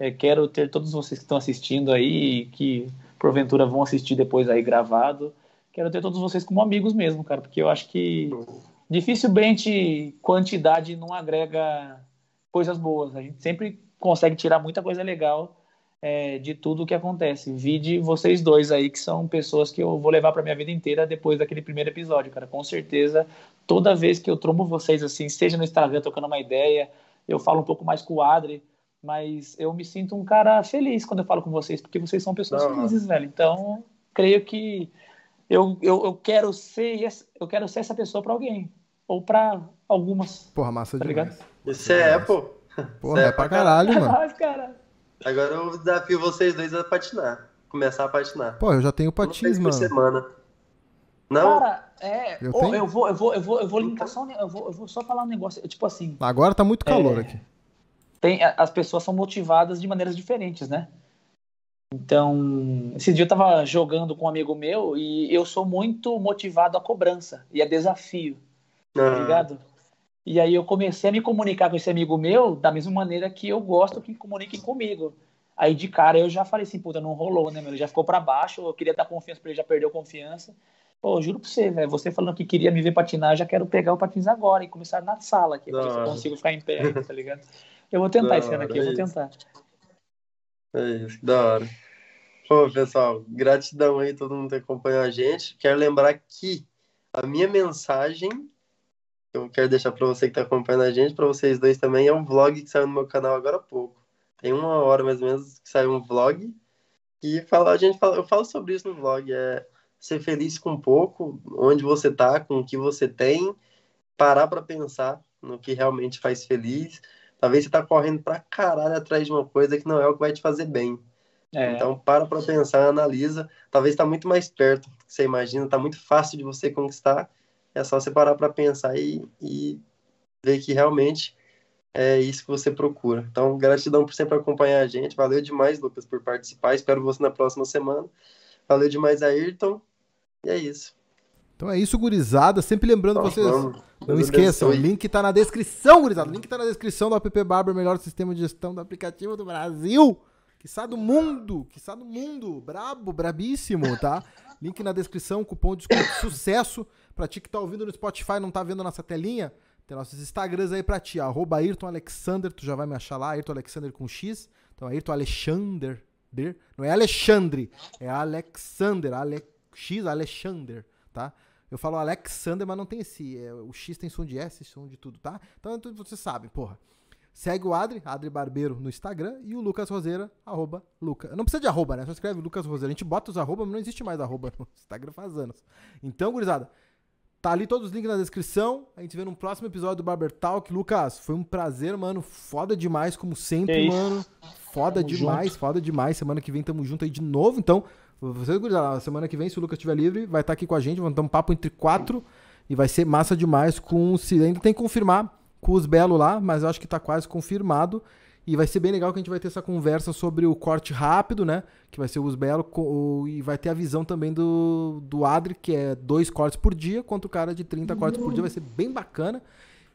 B: É, quero ter todos vocês que estão assistindo aí, que porventura vão assistir depois aí gravado. Quero ter todos vocês como amigos mesmo, cara, porque eu acho que dificilmente quantidade não agrega coisas boas. A gente sempre consegue tirar muita coisa legal é, de tudo o que acontece. Vide vocês dois aí, que são pessoas que eu vou levar para minha vida inteira depois daquele primeiro episódio, cara. Com certeza, toda vez que eu trombo vocês assim, seja no Instagram tocando uma ideia, eu falo um pouco mais com o Adri, mas eu me sinto um cara feliz quando eu falo com vocês, porque vocês são pessoas Não, felizes, velho. Então, creio que eu, eu, eu quero ser eu quero ser essa pessoa para alguém ou para algumas.
A: Porra, massa tá demais. Ligado?
C: Isso é, pô.
A: Porra, é, é pra caralho, mano.
C: Agora eu desafio vocês dois a patinar. Começar a patinar.
A: Pô, eu já tenho patins, mano.
C: semana. Não?
B: Cara, é. Eu, oh, eu, vou, eu vou, eu vou, eu vou linkar só um, eu vou, eu vou só falar um negócio. Tipo assim.
A: Agora tá muito calor é... aqui
B: tem, as pessoas são motivadas de maneiras diferentes, né? Então, esse dia eu tava jogando com um amigo meu e eu sou muito motivado à cobrança e a desafio, tá ligado? E aí eu comecei a me comunicar com esse amigo meu da mesma maneira que eu gosto que comuniquem comigo. Aí de cara eu já falei assim, puta, não rolou, né, meu? Ele já ficou para baixo, eu queria dar confiança para ele, já perdeu confiança. Pô, juro pra você, velho, você falando que queria me ver patinar, já quero pegar o patins agora e começar na sala aqui, pra ver se eu consigo ficar em pé, tá ligado? Eu vou tentar esse ano aqui, eu vou tentar.
C: É isso, da hora. Pô, pessoal, gratidão aí todo mundo que acompanhou a gente. Quero lembrar que a minha mensagem eu quero deixar para você que está acompanhando a gente, para vocês dois também, é um vlog que saiu no meu canal agora há pouco. Tem uma hora mais ou menos que saiu um vlog e fala, a gente fala, eu falo sobre isso no vlog, é ser feliz com pouco, onde você tá, com o que você tem, parar para pensar no que realmente faz feliz. Talvez você tá correndo pra caralho atrás de uma coisa que não é o que vai te fazer bem. É. Então para para pensar, analisa. Talvez está muito mais perto do que você imagina, está muito fácil de você conquistar. É só você parar para pensar e, e ver que realmente é isso que você procura. Então, gratidão por sempre acompanhar a gente. Valeu demais, Lucas, por participar. Espero você na próxima semana. Valeu demais, Ayrton. E é isso.
A: Então é isso, gurizada. Sempre lembrando vocês, vamos. não esqueçam, o link tá na descrição, gurizada. O link tá na descrição do app Barber, melhor sistema de gestão do aplicativo do Brasil. Que sai do mundo, que sai do mundo. Brabo, brabíssimo, tá? Link na descrição, cupom de sucesso. Pra ti que tá ouvindo no Spotify não tá vendo nossa telinha, tem nossos Instagrams aí pra ti, arroba Ayrton Alexander, tu já vai me achar lá, Ayrton Alexander com X. Então, Ayrton Alexander, não é Alexandre, é Alexander, Ale, X Alexander, tá? Eu falo Alexander, mas não tem esse, é, o X tem som de S, som de tudo, tá? Então, você sabe, porra. Segue o Adri, Adri Barbeiro no Instagram e o Lucas Roseira, arroba Lucas. Não precisa de arroba, né? Só escreve Lucas Roseira. A gente bota os arroba, mas não existe mais arroba no Instagram faz anos. Então, gurizada, Tá ali todos os links na descrição. A gente vê no próximo episódio do Barber Talk. Lucas, foi um prazer, mano. Foda demais, como sempre, mano. Foda tamo demais, junto. foda demais. Semana que vem tamo junto aí de novo. Então, vocês, gurizada, semana que vem, se o Lucas estiver livre, vai estar tá aqui com a gente. Vamos ter um papo entre quatro. E vai ser massa demais com o Ainda tem que confirmar com os Belo lá, mas eu acho que tá quase confirmado. E vai ser bem legal que a gente vai ter essa conversa sobre o corte rápido, né? Que vai ser o Usbelo. E vai ter a visão também do, do Adri, que é dois cortes por dia, contra o cara de 30 cortes por dia. Vai ser bem bacana.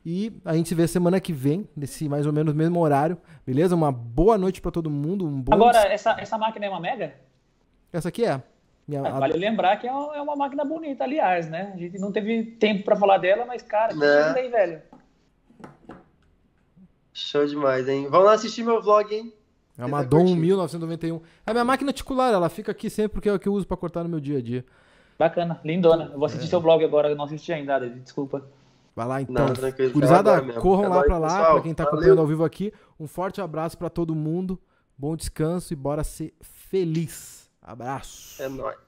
A: E a gente se vê semana que vem, nesse mais ou menos mesmo horário. Beleza? Uma boa noite para todo mundo. Um
B: Agora, essa, essa máquina é uma Mega?
A: Essa aqui é.
B: Minha, é, vale a... lembrar que é uma é máquina bonita, aliás, né? A gente não teve tempo para falar dela, mas, cara, que é. aí, velho.
C: Show demais, hein? Vão lá assistir meu vlog, hein?
A: É uma Dom 1991. É a minha máquina articular, ela fica aqui sempre porque é o que eu uso para cortar no meu dia a dia.
B: Bacana, lindona. Eu vou assistir é. seu blog agora, eu não assisti ainda, desculpa.
A: Vai lá então. Curizada, corram é lá para lá, para quem tá Valeu. acompanhando ao vivo aqui. Um forte abraço para todo mundo. Bom descanso e bora ser feliz. Abraço.
C: É nóis.